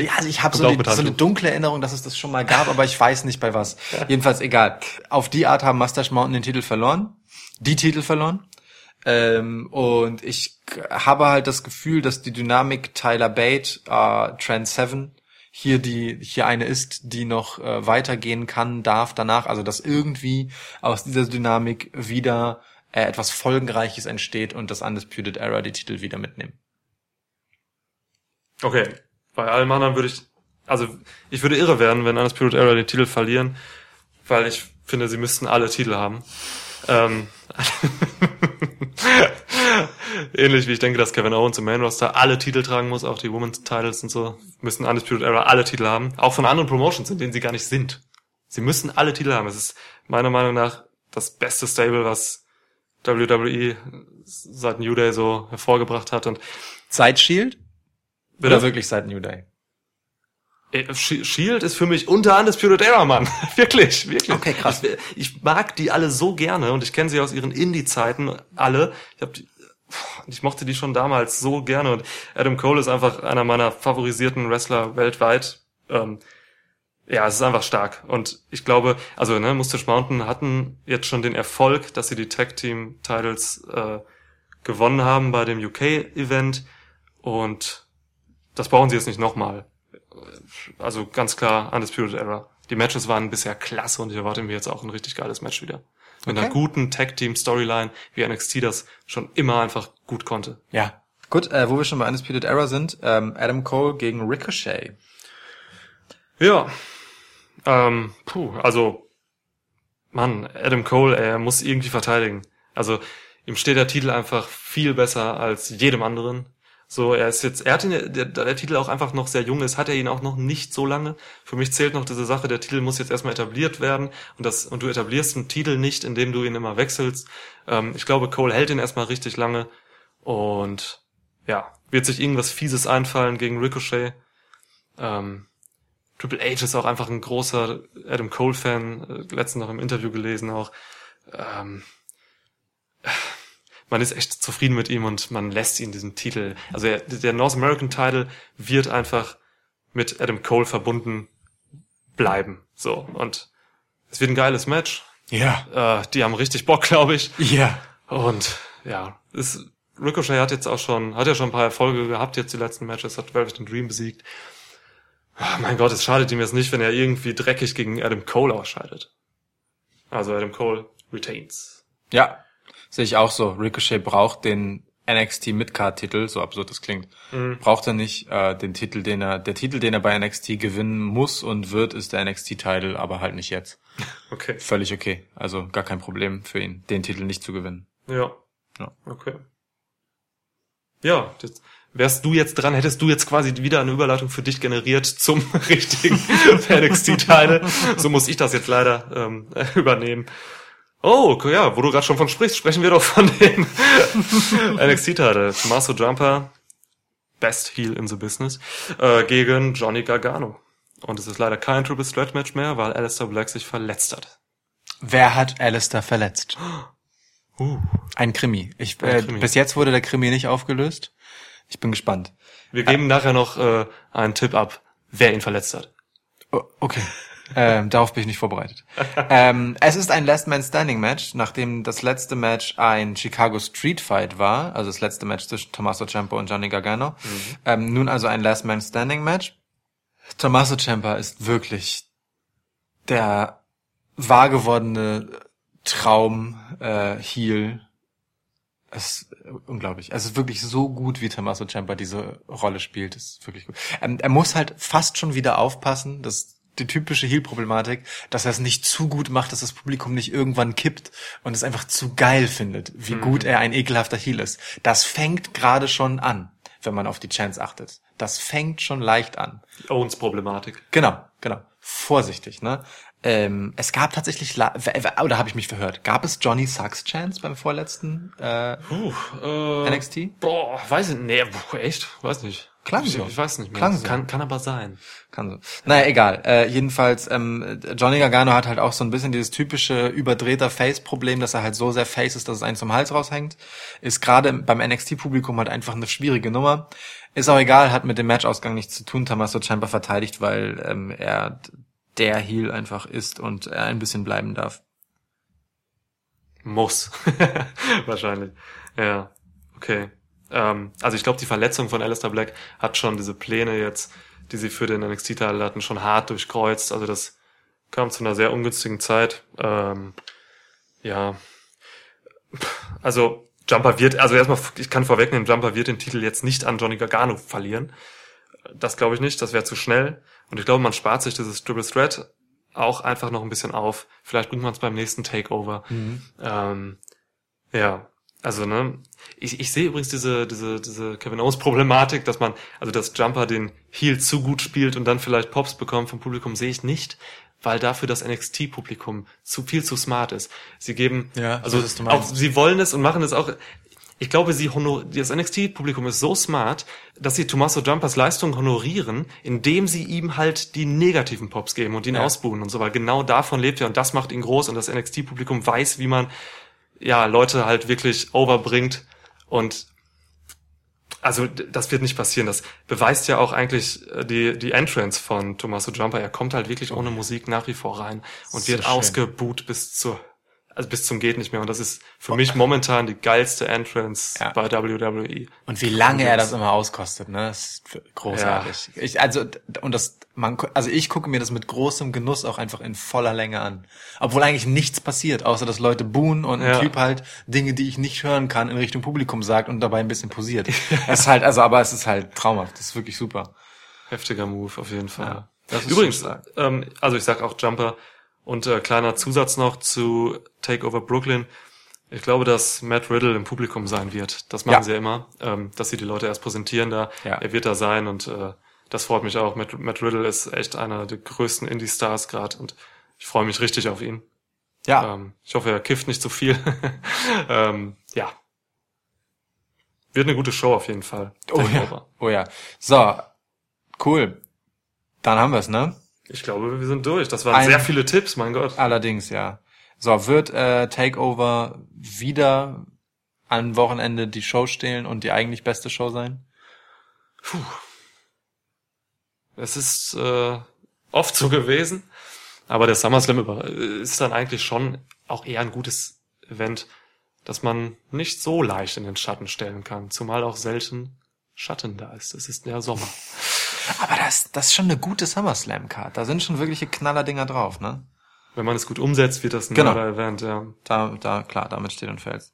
Ja, also ich habe so, die, so eine dunkle Erinnerung, dass es das schon mal gab, aber ich weiß nicht bei was. Jedenfalls egal. Auf die Art haben Mustache Mountain den Titel verloren. Die Titel verloren. Ähm, und ich habe halt das Gefühl, dass die Dynamik Tyler Bate, äh, Trent Seven, hier die hier eine ist, die noch äh, weitergehen kann, darf danach, also dass irgendwie aus dieser Dynamik wieder äh, etwas Folgenreiches entsteht und das Undisputed Era die Titel wieder mitnehmen. Okay, bei allem anderen würde ich, also ich würde irre werden, wenn Undisputed Era den Titel verlieren, weil ich finde, sie müssten alle Titel haben. Ähm, *laughs* ähnlich wie ich denke, dass Kevin Owens im Main Roster alle Titel tragen muss, auch die Women's Titles und so, müssen Undisputed Era alle Titel haben, auch von anderen Promotions, in denen sie gar nicht sind. Sie müssen alle Titel haben. Es ist meiner Meinung nach das beste Stable, was WWE seit New Day so hervorgebracht hat und Seit Shield? Bitte? Oder wirklich seit New Day? Sh- Shield ist für mich unter Undisputed Era, Mann. *laughs* wirklich, wirklich. Okay, krass. Ich, ich mag die alle so gerne und ich kenne sie aus ihren Indie-Zeiten alle. Ich hab die, ich mochte die schon damals so gerne und Adam Cole ist einfach einer meiner favorisierten Wrestler weltweit. Ähm, ja, es ist einfach stark. Und ich glaube, also ne, Mustache Mountain hatten jetzt schon den Erfolg, dass sie die Tag Team Titles äh, gewonnen haben bei dem UK Event und das brauchen sie jetzt nicht nochmal. also ganz klar Undisputed Era. Die Matches waren bisher klasse und ich erwarte mir jetzt auch ein richtig geiles Match wieder. Mit einer Okay. guten Tag-Team-Storyline, wie NXT das schon immer einfach gut konnte. Ja. Gut, äh, wo wir schon bei Undisputed Era sind, ähm, Adam Cole gegen Ricochet. Ja. Ähm, puh, also, Mann, Adam Cole, er muss irgendwie verteidigen. Also, ihm steht der Titel einfach viel besser als jedem anderen. So, er ist jetzt, er hat ihn, der, der Titel auch einfach noch sehr jung ist, hat er ihn auch noch nicht so lange. Für mich zählt noch diese Sache, der Titel muss jetzt erstmal etabliert werden und das, und du etablierst einen Titel nicht, indem du ihn immer wechselst. Ähm, ich glaube, Cole hält ihn erstmal richtig lange und, ja, wird sich irgendwas Fieses einfallen gegen Ricochet. Ähm, Triple H ist auch einfach ein großer Adam Cole-Fan, äh, letztens noch im Interview gelesen auch. Ähm, man ist echt zufrieden mit ihm und man lässt ihn diesen Titel. Also er, der North American Title wird einfach mit Adam Cole verbunden bleiben. So und es wird ein geiles Match. Ja. Äh, die haben richtig Bock, glaube ich. Ja. Und ja, ist, Ricochet hat jetzt auch schon, hat ja schon ein paar Erfolge gehabt, jetzt die letzten Matches, hat Velvet and Dream besiegt. Ah, mein Gott, es schadet ihm jetzt nicht, wenn er irgendwie dreckig gegen Adam Cole ausscheidet. Also Adam Cole retains. Ja. Sehe ich auch so. Ricochet braucht den NXT Midcard-Titel, so absurd das klingt. Braucht er nicht. Äh, den Titel, den er, der Titel, den er bei NXT gewinnen muss und wird, ist der NXT-Titel, aber halt nicht jetzt. *laughs* Okay. Völlig okay. Also gar kein Problem für ihn, den Titel nicht zu gewinnen. Ja. Ja. Okay. Ja, das, wärst du jetzt dran, hättest du jetzt quasi wieder eine Überleitung für dich generiert zum *laughs* richtigen *laughs* NXT-Teil. So muss ich das jetzt leider ähm, übernehmen. Oh, ja, wo du gerade schon von sprichst, sprechen wir doch von dem *laughs* NXT-Titel. Tommaso Jumper, Best Heel in the Business, äh, gegen Johnny Gargano. Und es ist leider kein Triple Threat Match mehr, weil Alistair Black sich verletzt hat. Wer hat Alistair verletzt? *gasps* Uh. Ein Krimi. Ich, äh, Krimi. Bis jetzt wurde der Krimi nicht aufgelöst. Ich bin gespannt. Wir geben nachher noch äh, einen Tipp ab, wer ihn verletzt hat. Oh, okay. Ähm, darauf bin ich nicht vorbereitet. ähm, es ist ein Last Man Standing Match, nachdem das letzte Match ein Chicago Street Fight war, also das letzte Match zwischen Tommaso Ciampa und Johnny Gargano. Ähm, nun also ein Last Man Standing Match. Tommaso Ciampa ist wirklich der wahr gewordene Traum äh, Heel. Es ist unglaublich. Es ist wirklich so gut, wie Tommaso Ciampa diese Rolle spielt. Es ist wirklich gut. Ähm, er muss halt fast schon wieder aufpassen. Das ist die typische Heel-Problematik, dass er es nicht zu gut macht, dass das Publikum nicht irgendwann kippt und es einfach zu geil findet, wie gut er ein ekelhafter Heel ist. Das fängt gerade schon an, wenn man auf die Chance achtet. Das fängt schon leicht an. Die Owens-Problematik. Genau, genau. Vorsichtig, ne? Ähm, es gab tatsächlich, oder habe ich mich verhört? Gab es Johnny Sucks Chance beim vorletzten äh, Uh, äh, NXT? Boah, weiß ich nicht. Nee, boah, echt? Weiß nicht. Klang ich, so. Ich weiß nicht mehr. Klang so. Kann, kann aber sein. Kann so. Naja, egal. Äh, jedenfalls, ähm, Johnny Gargano hat halt auch so ein bisschen dieses typische überdrehter Face-Problem, dass er halt so sehr Face ist, dass es einen zum Hals raushängt. Ist gerade beim NXT-Publikum halt einfach eine schwierige Nummer. Ist auch egal, hat mit dem Matchausgang nichts zu tun. Tommaso Ciampa verteidigt, weil ähm, er der Heel einfach ist und er ein bisschen bleiben darf. Muss. *laughs* Wahrscheinlich. Ja. Okay. Ähm, also ich glaube, die Verletzung von Alistair Black hat schon diese Pläne jetzt, die sie für den NXT-Teil hatten, schon hart durchkreuzt. Also das kam zu einer sehr ungünstigen Zeit. Ähm, ja. Also Jumper wird, also erstmal, ich kann vorwegnehmen, Jumper wird den Titel jetzt nicht an Johnny Gargano verlieren. Das glaube ich nicht, das wäre zu schnell. Und ich glaube, man spart sich dieses Triple Threat auch einfach noch ein bisschen auf. Vielleicht bringt man es beim nächsten Takeover. Ähm, ja, also ne, ich, ich sehe übrigens diese diese diese Kevin Owens Problematik, dass man also dass Jumper den Heel zu gut spielt und dann vielleicht Pops bekommt vom Publikum, sehe ich nicht, weil dafür das NXT Publikum zu viel zu smart ist. Sie geben Ja, also auch sie wollen es und machen es auch ich glaube, sie honor das NXT-Publikum ist so smart, dass sie Tommaso Jumpers Leistung honorieren, indem sie ihm halt die negativen Pops geben und ihn Ja. ausbuhen und so, weil genau davon lebt er und das macht ihn groß und das NXT-Publikum weiß, wie man ja Leute halt wirklich overbringt und also das wird nicht passieren. Das beweist ja auch eigentlich äh, die die Entrance von Tommaso Jumper. Er kommt halt wirklich ohne Musik nach wie vor rein und So wird schön. ausgebuht bis zur also bis zum geht nicht mehr. Und das ist für mich momentan die geilste Entrance Ja. bei WWE. Und wie lange er das immer auskostet, ne? Das ist großartig. Ich, also, und das, man, also ich gucke mir das mit großem Genuss auch einfach in voller Länge an. Obwohl eigentlich nichts passiert, außer dass Leute buhen und ein Ja. Typ halt Dinge, die ich nicht hören kann, in Richtung Publikum sagt und dabei ein bisschen posiert. *laughs* Es ist halt, also, aber es ist halt traumhaft. Das ist wirklich super. Heftiger Move auf jeden Fall. Ja, das ist Übrigens, ähm, also ich sag auch Jumper und äh, kleiner Zusatz noch zu Takeover Brooklyn. Ich glaube, dass Matt Riddle im Publikum sein wird. Das machen Ja. sie ja immer, ähm, dass sie die Leute erst präsentieren da. Ja. Er wird da sein und äh, das freut mich auch. Matt, Matt Riddle ist echt einer der größten Indie-Stars gerade und ich freue mich richtig auf ihn. Ja, Ähm, ich hoffe, er kifft nicht zu viel. *laughs* ähm, ja. Wird eine gute Show auf jeden Fall. oh ja, oh ja. So, cool. Dann haben wir's, ne? Ich glaube, wir sind durch. Das waren Ein- sehr viele Tipps, mein Gott. Allerdings, ja. So, wird äh, Takeover wieder am Wochenende die Show stehlen und die eigentlich beste Show sein? Es ist äh, oft so gewesen, aber der SummerSlam über- ist dann eigentlich schon auch eher ein gutes Event, das man nicht so leicht in den Schatten stellen kann, zumal auch selten Schatten da ist. Es ist ja Sommer. Aber das, das ist schon eine gute SummerSlam-Card. Da sind schon wirkliche Knallerdinger drauf, ne? Wenn man es gut umsetzt, wird das ein Genau. Event, ja. Da, da, klar, damit steht und fällt.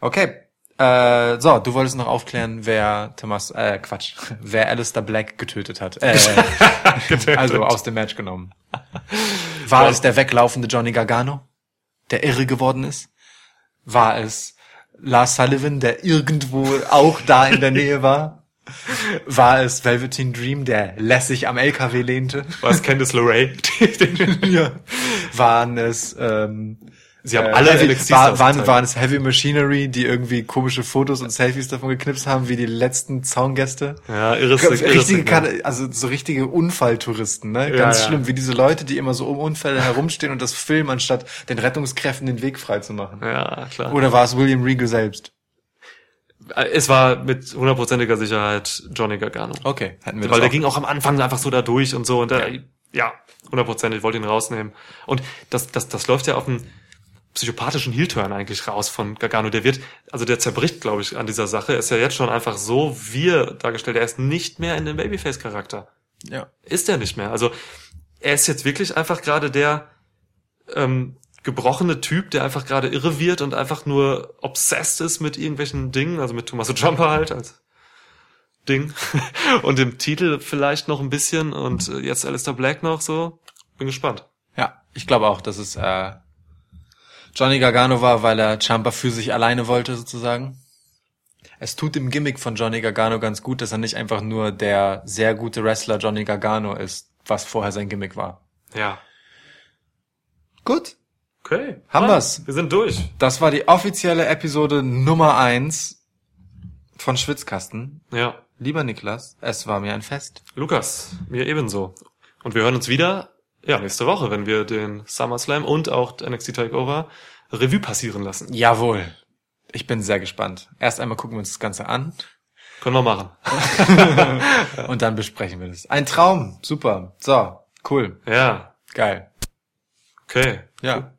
Okay. Äh, so, du wolltest noch aufklären, wer Thomas, äh, Quatsch, *laughs* wer Alistair Black getötet hat. Äh, *laughs* also aus dem Match genommen. War es der weglaufende Johnny Gargano, der irre geworden ist? War es Lars Sullivan, der irgendwo auch da in der Nähe war? War es Velveteen Dream, der lässig am LKW lehnte? War es Candice LeRae? *laughs* ja. Waren es ähm, Sie haben äh, alle Heavy, war, waren, waren es Heavy Machinery, die irgendwie komische Fotos und Selfies davon geknipst haben, wie die letzten Zaungäste? Ja, irres, richtige, irres also so richtige Unfalltouristen, ne? Ja, Ganz ja. schlimm, wie diese Leute, die immer so um Unfälle herumstehen und das filmen, anstatt den Rettungskräften den Weg frei zu machen. Ja, klar. Oder war es William Regal selbst? Es war mit hundertprozentiger Sicherheit Johnny Gargano. Okay, hätten wir Weil der auch. ging auch am Anfang einfach so da durch und so und da, ja, hundertprozentig wollte ihn rausnehmen. Und das, das, das läuft ja auf einen psychopathischen Heel-Turn eigentlich raus von Gargano. Der wird, also der zerbricht, glaube ich, an dieser Sache. Ist ja jetzt schon einfach so wir dargestellt. Er ist nicht mehr in dem Babyface-Charakter. Ja. Ist er nicht mehr. Also er ist jetzt wirklich einfach gerade der ähm, gebrochene Typ, der einfach gerade irre wird und einfach nur obsessed ist mit irgendwelchen Dingen, also mit Tommaso Jumper halt als Ding *laughs* und dem Titel vielleicht noch ein bisschen und äh, jetzt Alistair Black noch so. Bin gespannt. Ja, ich glaube auch, dass es äh, Johnny Gargano war, weil er Champa für sich alleine wollte, sozusagen. Es tut dem Gimmick von Johnny Gargano ganz gut, dass er nicht einfach nur der sehr gute Wrestler Johnny Gargano ist, was vorher sein Gimmick war. Ja. Gut. Okay. Haben wir's. Wir sind durch. Das war die offizielle Episode Nummer eins von Schwitzkasten. Ja. Lieber Niklas, es war mir ein Fest. Lukas, mir ebenso. Und wir hören uns wieder, ja, nächste Woche, wenn wir den SummerSlam und auch NXT Takeover Revue passieren lassen. Jawohl. Ich bin sehr gespannt. Erst einmal gucken wir uns das Ganze an Können wir machen. *laughs* und dann besprechen wir das. Ein Traum. Super. So. Cool. Ja. Geil. Okay. Ja.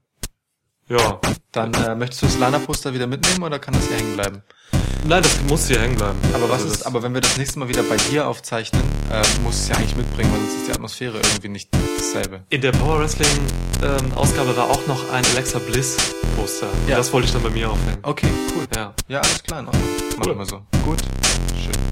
Ja. Dann äh, möchtest du das Lana-Poster wieder mitnehmen oder kann das hier hängen bleiben? Nein, das muss hier hängen bleiben. Aber was Also ist, aber wenn wir das nächste Mal wieder bei dir aufzeichnen, äh, muss es ja eigentlich mitbringen, weil sonst ist die Atmosphäre irgendwie nicht dasselbe. In der Power Wrestling ähm, Ausgabe war auch noch ein Alexa Bliss Poster. Ja. Das wollte ich dann bei mir aufhängen. Okay, cool. Ja. Ja, alles klar, in Ordnung. Machen Cool. wir so. Gut. Schön.